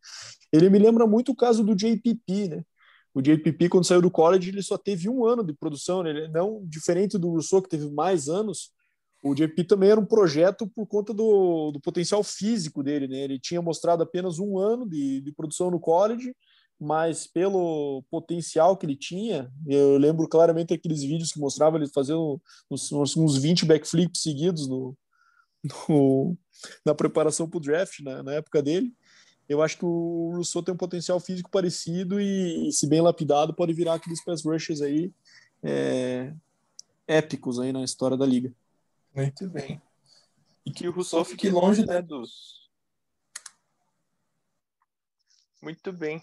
Ele me lembra muito o caso do JPP, né? O JPP, quando saiu do college, ele só teve um ano de produção, né? Ele não diferente do Rousseau, que teve mais anos. O JPP também era um projeto por conta do, do potencial físico dele, né? Ele tinha mostrado apenas um ano de, de produção no college mas pelo potencial que ele tinha, eu lembro claramente aqueles vídeos que mostravam ele fazendo uns, uns 20 backflips seguidos no, no na preparação para o draft, na, na, época dele. Eu acho que o Rousseau tem um potencial físico parecido e, e se bem lapidado, pode virar aqueles pass rushers aí é, épicos aí na história da liga. Muito bem. E que o Rousseau fique longe né, dos. Muito bem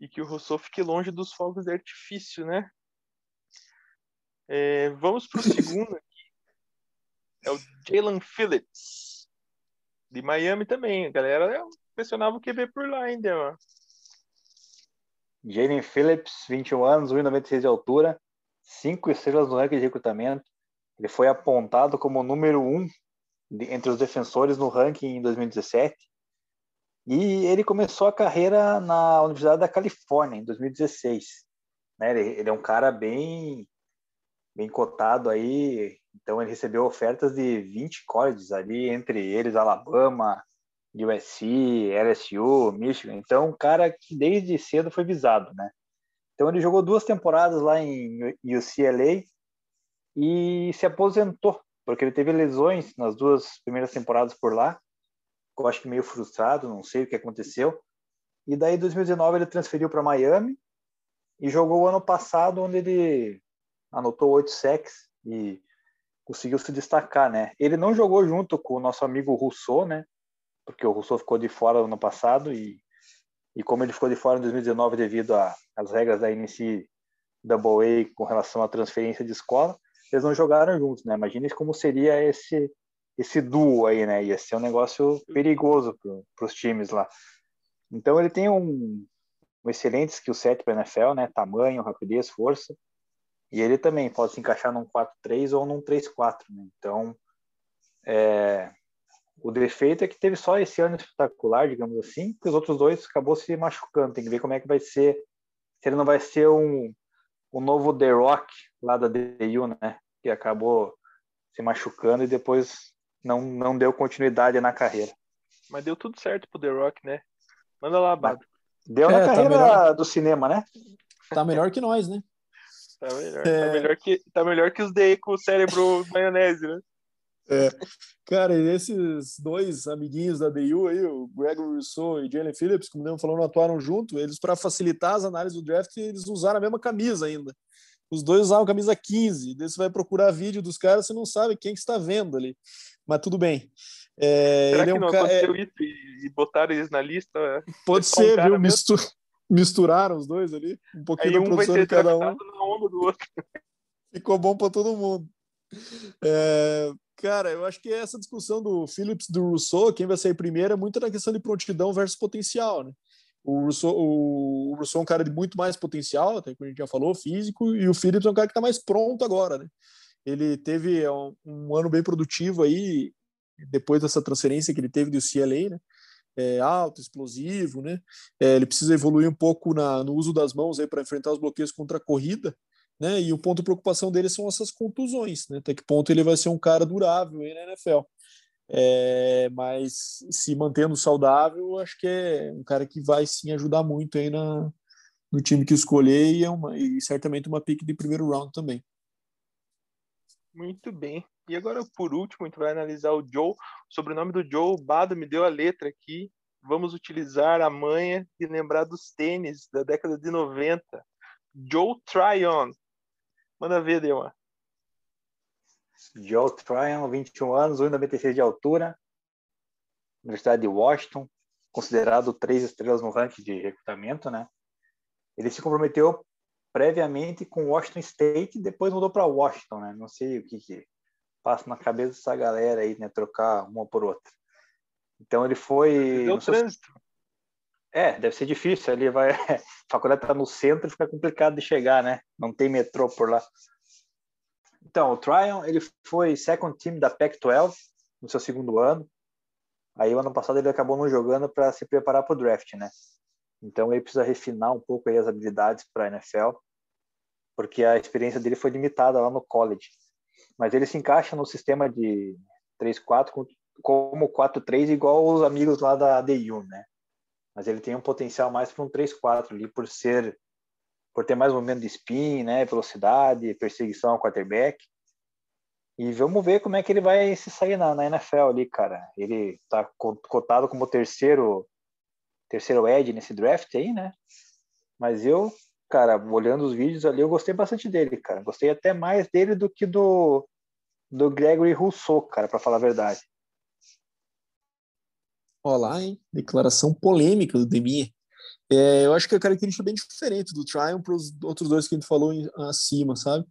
e que o Rousseau fique longe dos fogos de artifício, né? É, vamos para o segundo aqui. É o Jalen Phillips, de Miami também. A galera pressionava o QB por lá ainda, mano. Jalen Phillips, 21 anos, 1,96 de altura, 5 estrelas no ranking de recrutamento. Ele foi apontado como o número 1 um entre os defensores no ranking em 2017 e ele começou a carreira na Universidade da Califórnia, em 2016. Né? Ele, ele, é um cara bem, bem cotado aí, então ele recebeu ofertas de 20 colleges ali, entre eles Alabama, USC, LSU, Michigan. Então, um cara que desde cedo foi visado, né? Então, ele jogou duas temporadas lá em UCLA e se aposentou, porque ele teve lesões nas duas primeiras temporadas por lá acho que meio frustrado, não sei o que aconteceu. E daí, em 2019, ele transferiu para Miami e jogou o ano passado, onde ele anotou oito sacks e conseguiu se destacar, né? Ele não jogou junto com o nosso amigo Rousseau, né? Porque o Rousseau ficou de fora no ano passado e, e como ele ficou de fora em 2019 devido às regras da NCAA com relação à transferência de escola, eles não jogaram juntos, né? Imagine como seria esse esse duo aí, né? Ia ser um negócio perigoso para os times lá. Então ele tem um, um excelente skill set para NFL, né? Tamanho, rapidez, força. E ele também pode se encaixar num 4-3 ou num 3-4, né? Então, é, o defeito é que teve só esse ano espetacular, digamos assim, que os outros dois acabou se machucando. Tem que ver como é que vai ser, se ele não vai ser um, um novo The Rock lá da DU, né? Que acabou se machucando e depois não, não deu continuidade na carreira. Mas deu tudo certo pro The Rock, né? Manda lá, Bado. Deu é, na tá carreira melhor... do cinema, né? Tá melhor que nós, né? Tá melhor, é... tá melhor, que, tá melhor que os DE com o cérebro maionese, né? É. Cara, e esses dois amiguinhos da DU aí, o Gregory Rousseau e Jalen Phillips, como estamos falando, atuaram junto. Eles, para facilitar as análises do draft, eles usaram a mesma camisa ainda. Os dois usavam camisa 15. Daí você vai procurar vídeo dos caras, você não sabe quem que está vendo ali mas tudo bem. É, Será que é um não ca... aconteceu é... isso e botaram eles na lista? Pode ser, um viu? Mistur... Misturaram os dois ali, um pouquinho Aí da um produção de cada um. Na onda do outro. Ficou bom para todo mundo. É, cara, eu acho que essa discussão do Phillips do Rousseau, quem vai sair primeiro, é muito na questão de prontidão versus potencial, né? O Rousseau, o Rousseau é um cara de muito mais potencial, até que a gente já falou, físico, e o Phillips é um cara que está mais pronto agora, né? Ele teve é, um, um, ano bem produtivo aí, depois dessa transferência que ele teve do CLA, né? É, alto, explosivo, né? É, ele precisa evoluir um pouco na, no uso das mãos aí para enfrentar os bloqueios contra a corrida, né? E o ponto de preocupação dele são essas contusões, né? Até que ponto ele vai ser um cara durável aí na NFL. É, mas se mantendo saudável, acho que é um cara que vai sim ajudar muito aí na, no time que escolher e, é uma, e certamente uma pick de primeiro round também. Muito bem. E agora, por último, a gente vai analisar o Joe. O sobrenome do Joe, o Bado me deu a letra aqui. Vamos utilizar a manha de lembrar dos tênis da década de 90. Joe Tryon. Manda ver, Delma. Joe Tryon, 21 anos, 1,96 de altura. Universidade de Washington, considerado três estrelas no ranking de recrutamento, né? Ele se comprometeu previamente com Washington State, depois mudou para Washington, né? Não sei o que, que passa na cabeça dessa galera aí, né? Trocar uma por outra. Então ele foi. Deu trânsito. É, deve ser difícil. Ali vai. A faculdade está no centro, fica complicado de chegar, né? Não tem metrô por lá. Então, o Tryon, ele foi second team da Pac-12 no seu segundo ano. Aí, o ano passado, ele acabou não jogando para se preparar para o draft, né? Então, ele precisa refinar um pouco as habilidades para a NFL, porque a experiência dele foi limitada lá no college. Mas ele se encaixa no sistema de 3-4 como 4-3, igual os amigos lá da DU, né? Mas ele tem um potencial mais para um 3-4 ali, por ser por ter mais momento de spin, né, velocidade, perseguição ao quarterback. E vamos ver como é que ele vai se sair na, na NFL ali, cara. Ele tá cotado como terceiro terceiro edge nesse draft aí, né? Mas eu, cara, olhando os vídeos ali, eu gostei bastante dele, cara. Gostei até mais dele do que do do Gregory Rousseau, cara, para falar a verdade. Olá, hein? Declaração polêmica do Demir. É, eu acho que é a característica bem diferente do Tryon para os outros dois que a gente falou em, acima, sabe?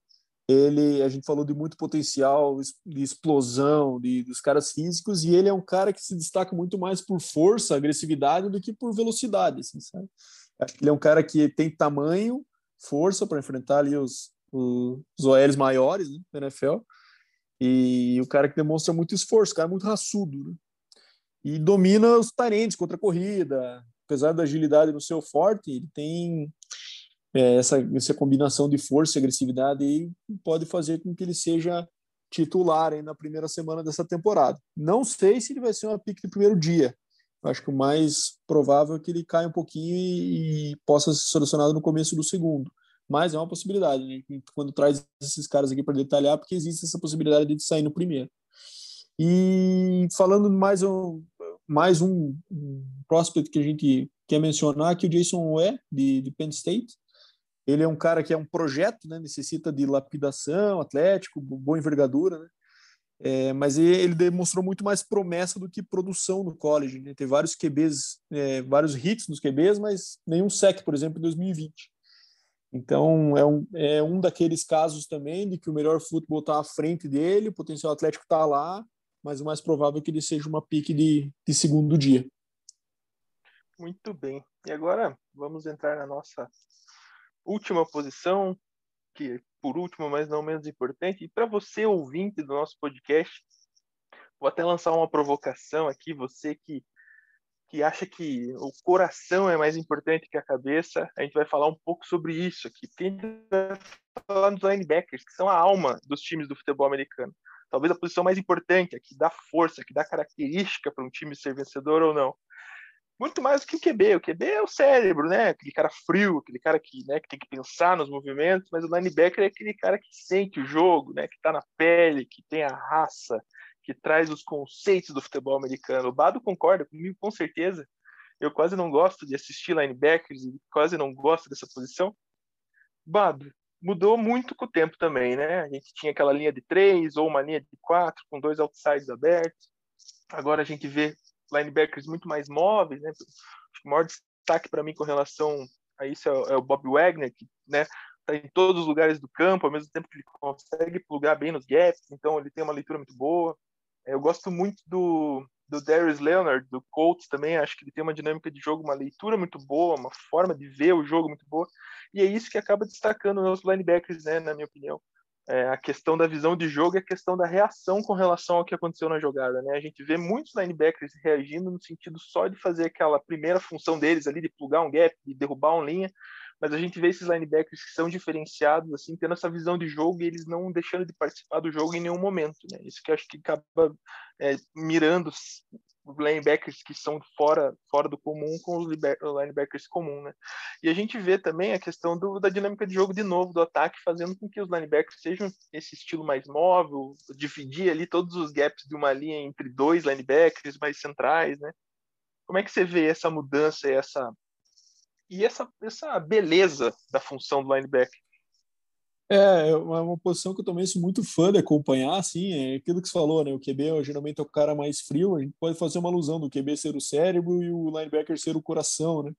Ele, a gente falou de muito potencial, de explosão, de, dos caras físicos, e ele é um cara que se destaca muito mais por força, agressividade, do que por velocidade, assim, sabe? Acho que ele é um cara que tem tamanho, força para enfrentar ali os, os, OLs maiores né, da NFL, e o cara que demonstra muito esforço, o cara é muito raçudo, né? E domina os tarentes contra a corrida, apesar da agilidade no seu forte, ele tem é, essa, essa combinação de força e agressividade e pode fazer com que ele seja titular aí na primeira semana dessa temporada. Não sei se ele vai ser uma pique de primeiro dia. Acho que o mais provável é que ele caia um pouquinho e, e possa ser solucionado no começo do segundo. Mas é uma possibilidade, né? Quando traz esses caras aqui para detalhar, porque existe essa possibilidade de sair no primeiro. E falando mais um, mais um, um prospect que a gente quer mencionar, que o Jason Ware, de, de Penn State. Ele é um cara que é um projeto, né? necessita de lapidação, atlético, boa envergadura, né? É, mas ele demonstrou muito mais promessa do que produção no college. Né? Vários QBs, é, vários hits nos QBs, mas nenhum sec, por exemplo, em 2020. Então, é um, é um daqueles casos também de que o melhor futebol está à frente dele, o potencial atlético está lá, mas o mais provável é que ele seja uma pique de, de segundo dia. Muito bem. E agora vamos entrar na nossa última posição, que por último, mas não menos importante. E para você, ouvinte do nosso podcast, vou até lançar uma provocação aqui, você que que acha que o coração é mais importante que a cabeça, a gente vai falar um pouco sobre isso aqui. Porque a gente vai falar dos linebackers, que são a alma dos times do futebol americano talvez a posição mais importante, a que dá força, que dá característica para um time ser vencedor ou não. Muito mais do que o QB. O QB é o cérebro, né? Aquele cara frio, aquele cara que, né, que tem que pensar nos movimentos, mas o linebacker é aquele cara que sente o jogo, né? Que está na pele, que tem a raça, que traz os conceitos do futebol americano. O Bado concorda comigo, com certeza. Eu quase não gosto de assistir linebackers quase não gosto dessa posição. Bado, mudou muito com o tempo também, né? A gente tinha aquela linha de três ou uma linha de quatro com dois outsides abertos. Agora a gente vê linebackers muito mais móveis, né? O maior destaque para mim com relação a isso é, o Bob Wagner, que, né? Tá em todos os lugares do campo, ao mesmo tempo que ele consegue plugar bem nos gaps, então ele tem uma leitura muito boa. Eu gosto muito do, do Darius Leonard, do Colts também, acho que ele tem uma dinâmica de jogo, uma leitura muito boa, uma forma de ver o jogo muito boa, e é isso que acaba destacando os linebackers, né, na minha opinião. É, a questão da visão de jogo e a questão da reação com relação ao que aconteceu na jogada, né? A gente vê muitos linebackers reagindo no sentido só de fazer aquela primeira função deles ali, de plugar um gap, de derrubar uma linha, mas a gente vê esses linebackers que são diferenciados, assim, tendo essa visão de jogo e eles não deixando de participar do jogo em nenhum momento, né? Isso que acho que acaba é, mirando linebackers que são fora, fora do comum com os linebackers comuns, né? E a gente vê também a questão do, da dinâmica de jogo de novo do ataque, fazendo com que os linebackers sejam esse estilo mais móvel, dividir ali todos os gaps de uma linha entre dois linebackers mais centrais, né? Como é que você vê essa mudança essa e essa, essa beleza da função do linebacker. É, é uma, posição que eu também sou muito fã de acompanhar, assim, é aquilo que você falou, né? O QB geralmente é o cara mais frio, a gente pode fazer uma alusão do QB ser o cérebro e o linebacker ser o coração, né?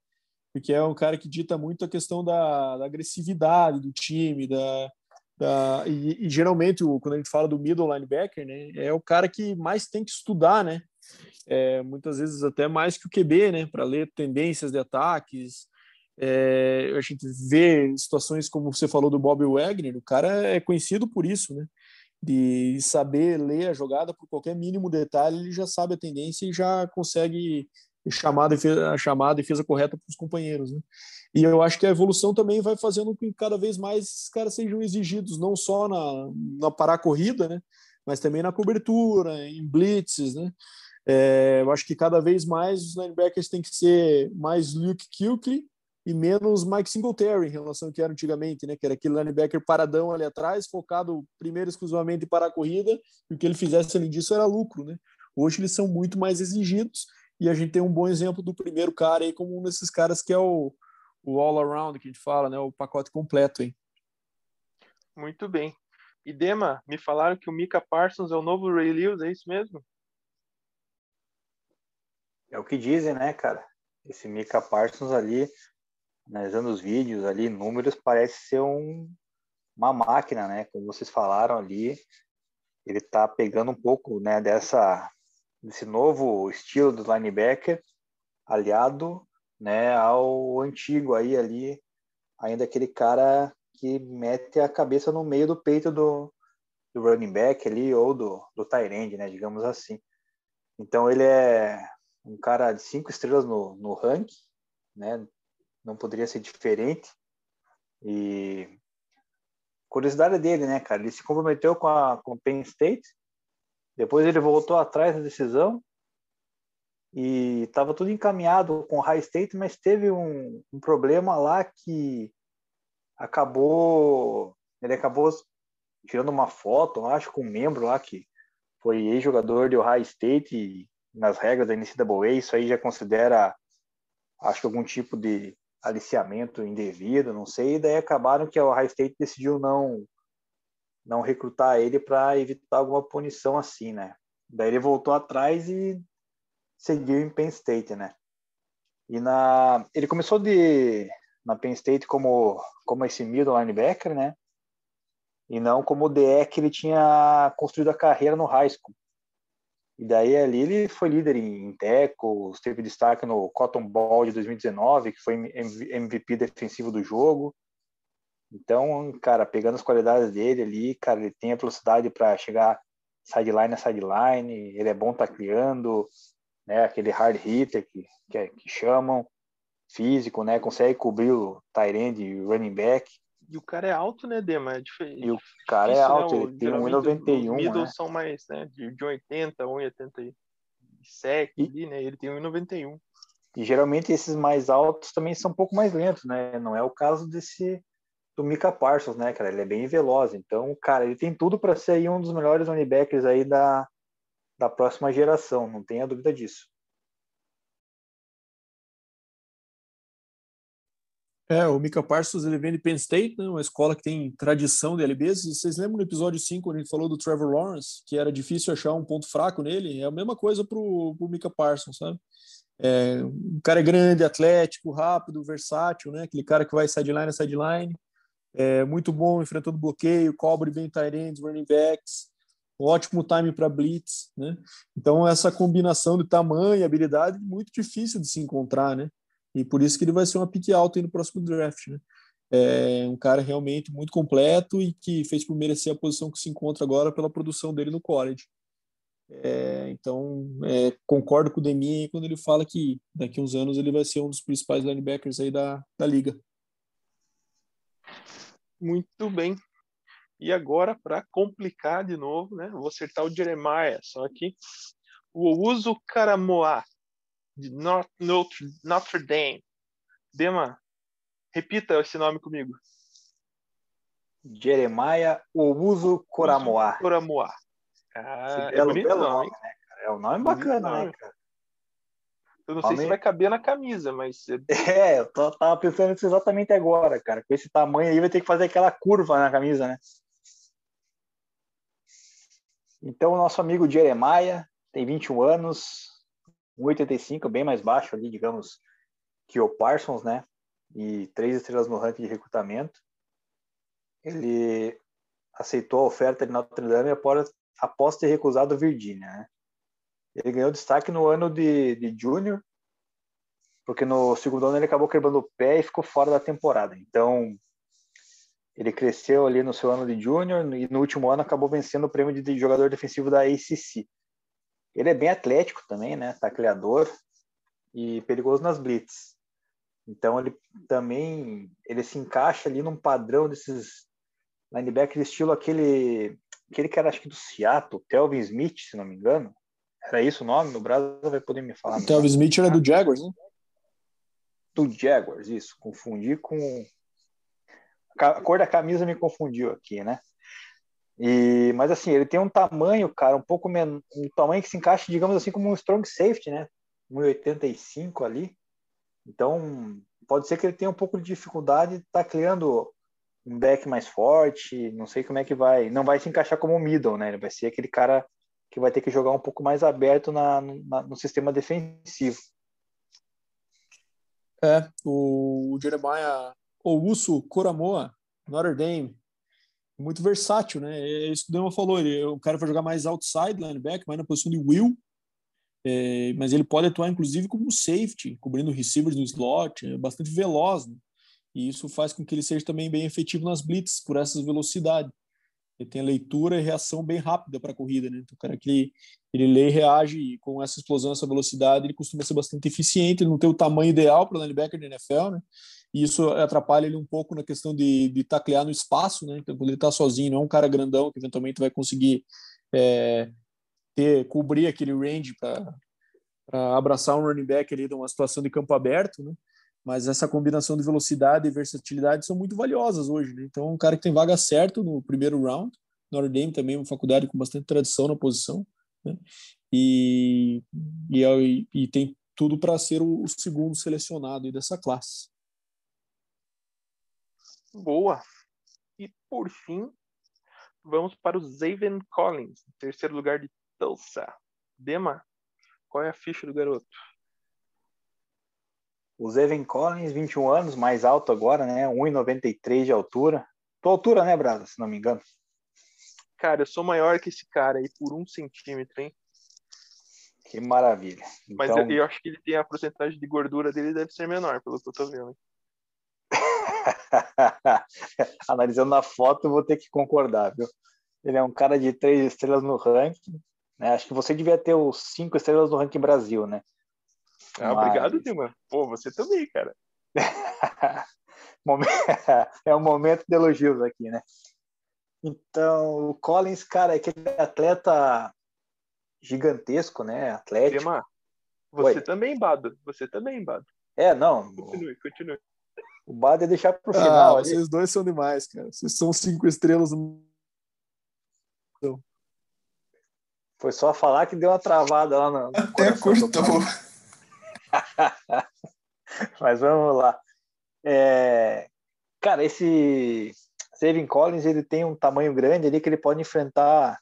Porque é um cara que dita muito a questão da, da agressividade do time, da, da e, e, geralmente quando a gente fala do middle linebacker, né? É o cara que mais tem que estudar, né? É, muitas vezes até mais que o QB, né? Para ler tendências de ataques, é, a gente vê situações como você falou do Bob Wagner, o cara é conhecido por isso, né? de saber ler a jogada por qualquer mínimo detalhe, ele já sabe a tendência e já consegue chamar a defesa, chamar a defesa correta para os companheiros. Né? E eu acho que a evolução também vai fazendo com que cada vez mais esses caras sejam exigidos, não só na, na parar corrida, né? mas também na cobertura, em blitzes. Né? É, eu acho que cada vez mais os linebackers têm que ser mais Luke Kuechly e menos Mike Singletary em relação ao que era antigamente, né? Que era aquele linebacker paradão ali atrás, focado primeiro exclusivamente para a corrida, e o que ele fizesse além disso era lucro, né? Hoje eles são muito mais exigidos e a gente tem um bom exemplo do primeiro cara aí como um desses caras que é o, o all around que a gente fala, né? O pacote completo aí. Muito bem. E Dema, me falaram que o Mika Parsons é o novo Ray Lewis, é isso mesmo? É o que dizem, né, cara? Esse Mika Parsons ali, analisando os vídeos ali, números, parece ser um, uma máquina, né? Como vocês falaram ali, ele tá pegando um pouco, né, dessa desse novo estilo do linebacker, aliado, né, ao antigo aí ali, ainda aquele cara que mete a cabeça no meio do peito do, do running back ali ou do do tight end, né, digamos assim. Então ele é um cara de cinco estrelas no, no ranking, né? Não poderia ser diferente. E curiosidade dele, né, cara? Ele se comprometeu com a com Penn State, depois ele voltou atrás da decisão e estava tudo encaminhado com High State, mas teve um, um problema lá que acabou ele acabou tirando uma foto, acho, com um membro lá que foi ex-jogador de Ohio State e nas regras da NCAA, isso aí já considera, acho que algum tipo de aliciamento indevido, não sei, e daí acabaram que a Ohio State decidiu não não recrutar ele para evitar alguma punição assim, né? Daí ele voltou atrás e seguiu em Penn State, né? E na ele começou de na Penn State como como esse middle linebacker, né? E não como o DE que ele tinha construído a carreira no high school. E daí ali ele foi líder em tecos, teve destaque no Cotton Bowl de 2019, que foi MVP defensivo do jogo. Então, cara, pegando as qualidades dele ali, cara, ele tem a velocidade para chegar sideline a sideline, ele é bom tacleando, né, aquele hard hitter que, que, é, que chamam, físico, né, consegue cobrir o tight end e running back. E o cara é alto, né, Dema? É diferente. E o cara é alto, né? ele tem 1,91. Os middles né? são mais, né, de, de 80, 1,87 e... ali, né? Ele tem 1,91. E geralmente esses mais altos também são um pouco mais lentos, né? Não é o caso desse do Mika Parsons, né, cara? Ele é bem veloz. Então, cara, ele tem tudo para ser um dos melhores linebackers aí da, da próxima geração, não tenha dúvida disso. É, o Mika Parsons ele vem de Penn State, né, uma escola que tem tradição de LBs. Vocês lembram no episódio 5, quando a gente falou do Trevor Lawrence, que era difícil achar um ponto fraco nele? É a mesma coisa pro, pro Mika Parsons, sabe? É, um cara grande, atlético, rápido, versátil, né? Aquele cara que vai sideline a sideline. É muito bom enfrentando bloqueio, cobre bem tight ends, running backs. Ótimo time para blitz, né? Então essa combinação de tamanho e habilidade é muito difícil de se encontrar, né? E por isso que ele vai ser uma pique alta no próximo draft, né? É um cara realmente muito completo e que fez por merecer a posição que se encontra agora pela produção dele no college. É, então, é, concordo com o Demi quando ele fala que daqui a uns anos ele vai ser um dos principais linebackers aí da, da liga. Muito bem. E agora, para complicar de novo, né, vou acertar o Jeremiah, só que o Uso Karamoa, de Notre, Notre Dame. Dema, repita esse nome comigo. Jeremiah Ouso Coramoa. Coramoa. Ah, é, é bonito belo nome, né, cara? É um nome bacana, né, cara? Eu não sei se vai caber na camisa, mas. É, eu tava pensando nisso exatamente agora, cara. Com esse tamanho aí vai ter que fazer aquela curva na camisa, né? Então, o nosso amigo Jeremiah tem 21 anos, 1,85, bem mais baixo ali, digamos, que o Parsons, né? E três estrelas no ranking de recrutamento. Ele aceitou a oferta de Notre Dame após, ter recusado Virgínia, né? Ele ganhou destaque no ano de, de júnior, porque no segundo ano ele acabou quebrando o pé e ficou fora da temporada. Então, Ele cresceu ali no seu ano de júnior e no último ano acabou vencendo o prêmio de jogador defensivo da ACC. Ele é bem atlético também, né? Tacleador e perigoso nas blitz. Então ele também ele se encaixa ali num padrão desses linebackers estilo aquele aquele que era acho que do Seattle, Telvin Smith, se não me engano. Era isso o nome? No Brasil vai poder me falar. Telvin Smith era do Jaguars, né? Do Jaguars, isso. Confundi com a cor da camisa me confundiu aqui, né? E, mas assim, ele tem um tamanho, cara, um pouco menos, um tamanho que se encaixa, digamos assim, como um strong safety, né? 1,85 ali. Então, pode ser que ele tenha um pouco de dificuldade criando um deck mais forte, não sei como é que vai, não vai se encaixar como um middle, né? Ele vai ser aquele cara que vai ter que jogar um pouco mais aberto na, na no sistema defensivo. É, o Jeremiah Ouso Coramoa, Notre Dame, muito versátil, né? É isso que o Dema falou, ele, o cara vai jogar mais outside linebacker, mais na posição de will, é, mas ele pode atuar inclusive como safety, cobrindo receivers no slot, é bastante veloz, né? e isso faz com que ele seja também bem efetivo nas blitz por essa velocidade. Ele tem a leitura e reação bem rápida para a corrida, né? Então, o cara que ele, ele lê e reage e com essa explosão, essa velocidade, ele costuma ser bastante eficiente. Ele não tem o tamanho ideal para o linebacker da NFL, né? E isso atrapalha ele um pouco na questão de, de taclear no espaço, né? Então, quando ele está sozinho, não é um cara grandão que eventualmente vai conseguir é, ter, cobrir aquele range para abraçar um running back ali de uma situação de campo aberto, né? Mas essa combinação de velocidade e versatilidade são muito valiosas hoje, né? Então, um cara que tem vaga certo no primeiro round, Notre Dame também uma faculdade com bastante tradição na posição, né? E, e, é, e tem tudo para ser o, o segundo selecionado dessa classe. Boa. E por fim, vamos para o Zaven Collins, terceiro lugar de Tulsa. Dema, qual é a ficha do garoto? O Zaven Collins, 21 anos, mais alto agora, né? 1,93 de altura. Tua altura, né, Brasa, se não me engano? Cara, eu sou maior que esse cara aí por um centímetro, hein? Que maravilha. Mas eu, Então, eu acho que ele tem a porcentagem de gordura dele deve ser menor, pelo que eu tô vendo. analisando a foto, eu vou ter que concordar, viu? Ele é um cara de três estrelas no ranking. Né? Acho que você devia ter os cinco estrelas no ranking Brasil, né? Ah, Mas- obrigado, Dima. Pô, você também, cara. É um momento de elogios aqui, né? Então, o Collins, cara, é aquele atleta gigantesco, né? Atlético. Dema, você Oi. também, Bado. Você também, Bado. É, não. Continue, continue. O Bado é deixar pro Ah, final. ali. vocês dois são demais, cara. Vocês são cinco estrelas. no- Foi só falar que deu uma travada lá no Até cortou. Mas vamos lá. É, Cara, esse Steven Collins ele tem um tamanho grande ali que ele pode enfrentar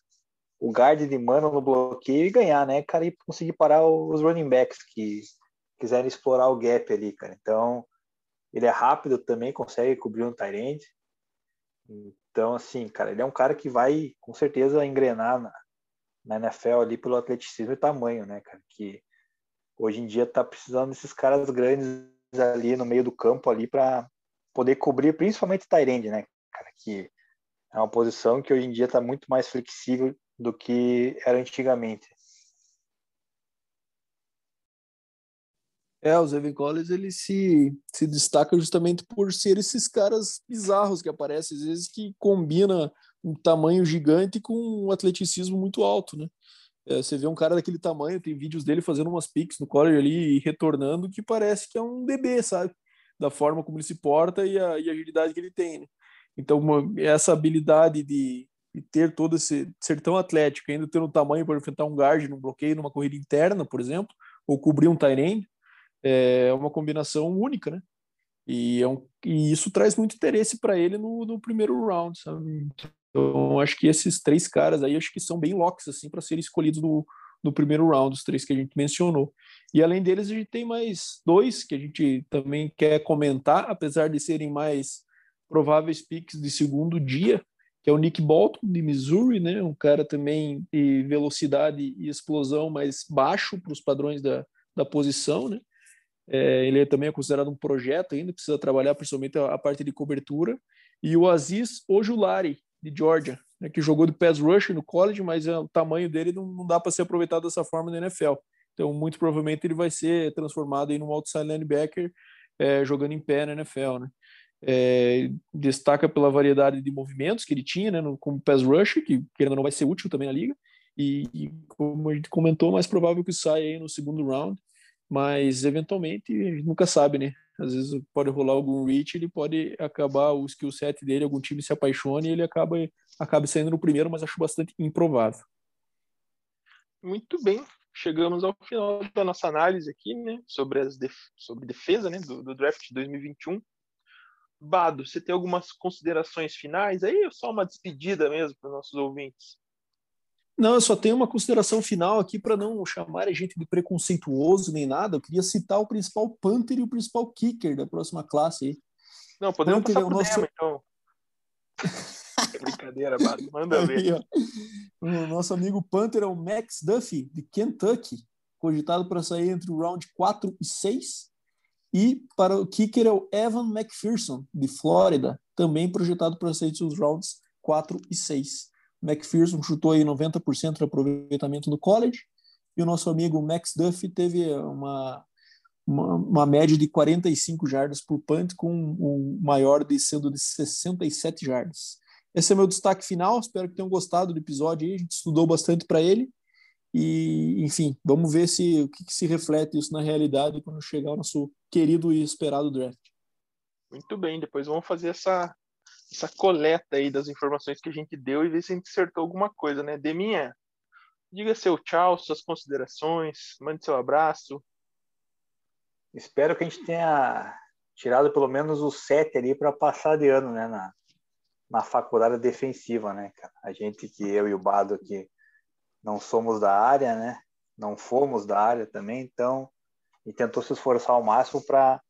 o guard de mano no bloqueio e ganhar, né, cara, e conseguir parar os running backs que quiserem explorar o gap ali, cara. Então, ele é rápido também, consegue cobrir um end. Então, assim, cara, ele é um cara que vai com certeza engrenar na, na NFL ali pelo atleticismo e tamanho, né, cara, que hoje em dia tá precisando desses caras grandes ali no meio do campo ali para poder cobrir principalmente end, né, cara, que é uma posição que hoje em dia está muito mais flexível do que era antigamente. É, o Evan Collins ele se, se destaca justamente por ser esses caras bizarros que aparecem, às vezes que combina um tamanho gigante com um atleticismo muito alto, né? É, você vê um cara daquele tamanho, tem vídeos dele fazendo umas pics no college ali e retornando que parece que é um bebê, sabe? Da forma como ele se porta e a, e a agilidade que ele tem, né? Então, uma- essa habilidade de, de ter todo esse ser tão atlético, ainda ter um tamanho para enfrentar um guard num bloqueio, numa corrida interna, por exemplo, ou cobrir um tight end, é uma combinação única, né? E, é um, e isso traz muito interesse para ele no, no primeiro round, sabe? Então, acho que esses três caras aí, acho que são bem locks, assim, para serem escolhidos no, no primeiro round, os três que a gente mencionou. E além deles, a gente tem mais dois que a gente também quer comentar, apesar de serem mais prováveis picks de segundo dia, que é o Nick Bolton, de Missouri, né? Um cara também de velocidade e explosão mais baixo para os padrões da, da posição, né? É, ele também é considerado um projeto ainda, precisa trabalhar principalmente a, a parte de cobertura. E o Aziz Ojulari, de Georgia, né, que jogou de pass rush no college, mas é, o tamanho dele não, não dá para ser aproveitado dessa forma na NFL. Então, muito provavelmente ele vai ser transformado em um outside linebacker é, jogando em pé na NFL, né? É, destaca pela variedade de movimentos que ele tinha, né, no, como pass rush, que querendo não vai ser útil também na liga, e, e, como a gente comentou, mais provável que saia aí no segundo round, mas eventualmente nunca sabe, né? Às vezes pode rolar algum reach, ele pode acabar o skill set dele, algum time se apaixone e ele acaba, acaba saindo no primeiro, mas acho bastante improvável. Muito bem, chegamos ao final da nossa análise aqui, né, sobre as def sobre defesa, né, do, do draft de 2021. Bado, você tem algumas considerações finais aí ou só uma despedida mesmo para os nossos ouvintes? Não, eu só tenho uma consideração final aqui para não chamar a gente de preconceituoso nem nada. Eu queria citar o principal punter e o principal kicker da próxima classe aí. Não, podemos punter passar é o nosso... Demo, então. Brincadeira, Bado. Manda ver. Aí, o nosso amigo punter é o Max Duffy, de Kentucky, cogitado para sair entre o round 4 e 6. E para o kicker é o Evan McPherson, de Flórida, também projetado para sair dos rounds 4 e 6. McPherson chutou aí 90% de aproveitamento no college, e o nosso amigo Max Duffy teve uma, uma, uma, média de 45 jardas por punt, com o maior de sendo de 67 jardas. Esse é meu destaque final, espero que tenham gostado do episódio aí, a gente estudou bastante para ele, e, enfim, vamos ver se o que, que, se reflete isso na realidade quando chegar o nosso querido e esperado draft. Muito bem, depois vamos fazer essa, essa coleta aí das informações que a gente deu e ver se a gente acertou alguma coisa, né? Deminha, diga seu tchau, suas considerações, mande seu abraço. Espero que a gente tenha tirado pelo menos o sete ali para passar de ano, né? Na, na faculdade defensiva, né, cara? A gente que eu e o Bado aqui não somos da área, né? Não fomos da área também, então e tentou se esforçar ao máximo para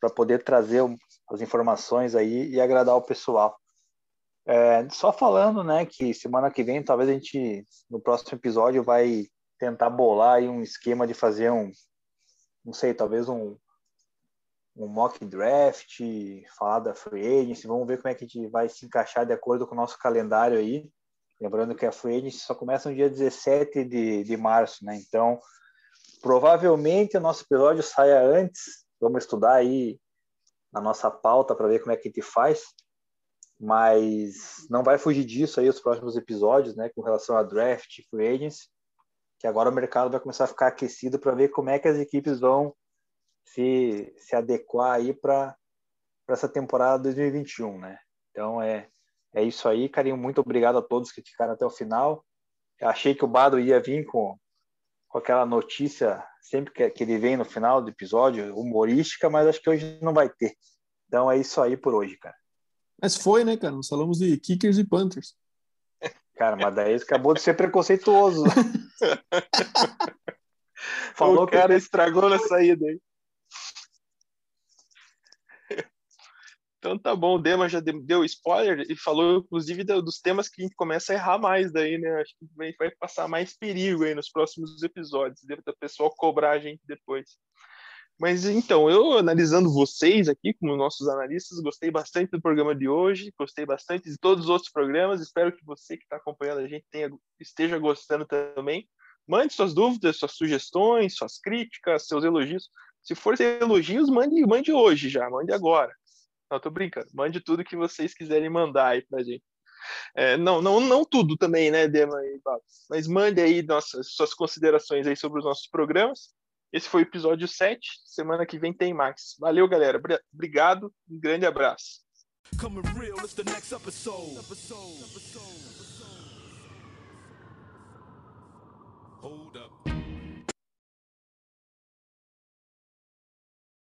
para poder trazer as informações aí e agradar o pessoal. É, só falando, né, que semana que vem talvez a gente no próximo episódio vai tentar bolar aí um esquema de fazer um, não sei, talvez um um mock draft, falar da free agency, vamos ver como é que a gente vai se encaixar de acordo com o nosso calendário aí. Lembrando que a free agency só começa no dia 17 de, de março, né? Então, provavelmente o nosso episódio saia antes. Vamos estudar aí na nossa pauta para ver como é que a gente faz. Mas não vai fugir disso aí os próximos episódios, né? Com relação a draft, free agency. Que agora o mercado vai começar a ficar aquecido para ver como é que as equipes vão se, se adequar aí para essa temporada 2021, né? Então é, é isso aí, carinho. Muito obrigado a todos que ficaram até o final. Eu achei que o Bado ia vir com, com aquela notícia sempre que, que ele vem no final do episódio, humorística, mas acho que hoje não vai ter. Então é isso aí por hoje, cara. Mas foi, né, cara? Nós falamos de Kickers e Panthers. Cara, mas daí acabou de ser preconceituoso. Falou o cara que... estragou na saída aí. Então tá bom, o Dema já deu spoiler e falou, inclusive, dos temas que a gente começa a errar mais daí, né? Acho que vai, vai passar mais perigo aí nos próximos episódios, deve o pessoal cobrar a gente depois. Mas então, eu analisando vocês aqui, como nossos analistas, gostei bastante do programa de hoje, gostei bastante de todos os outros programas. Espero que você que está acompanhando a gente tenha, esteja gostando também. Mande suas dúvidas, suas sugestões, suas críticas, seus elogios. Se for elogios, mande, mande hoje já, mande agora. Não, tô brincando. Mande tudo que vocês quiserem mandar aí pra gente. É, não, não, não tudo também, né, Dema e Babs? Mas mande aí nossas, suas considerações aí sobre os nossos programas. Esse foi o episódio 7. Semana que vem tem mais. Valeu, galera. Obrigado. Um grande abraço. Hold up.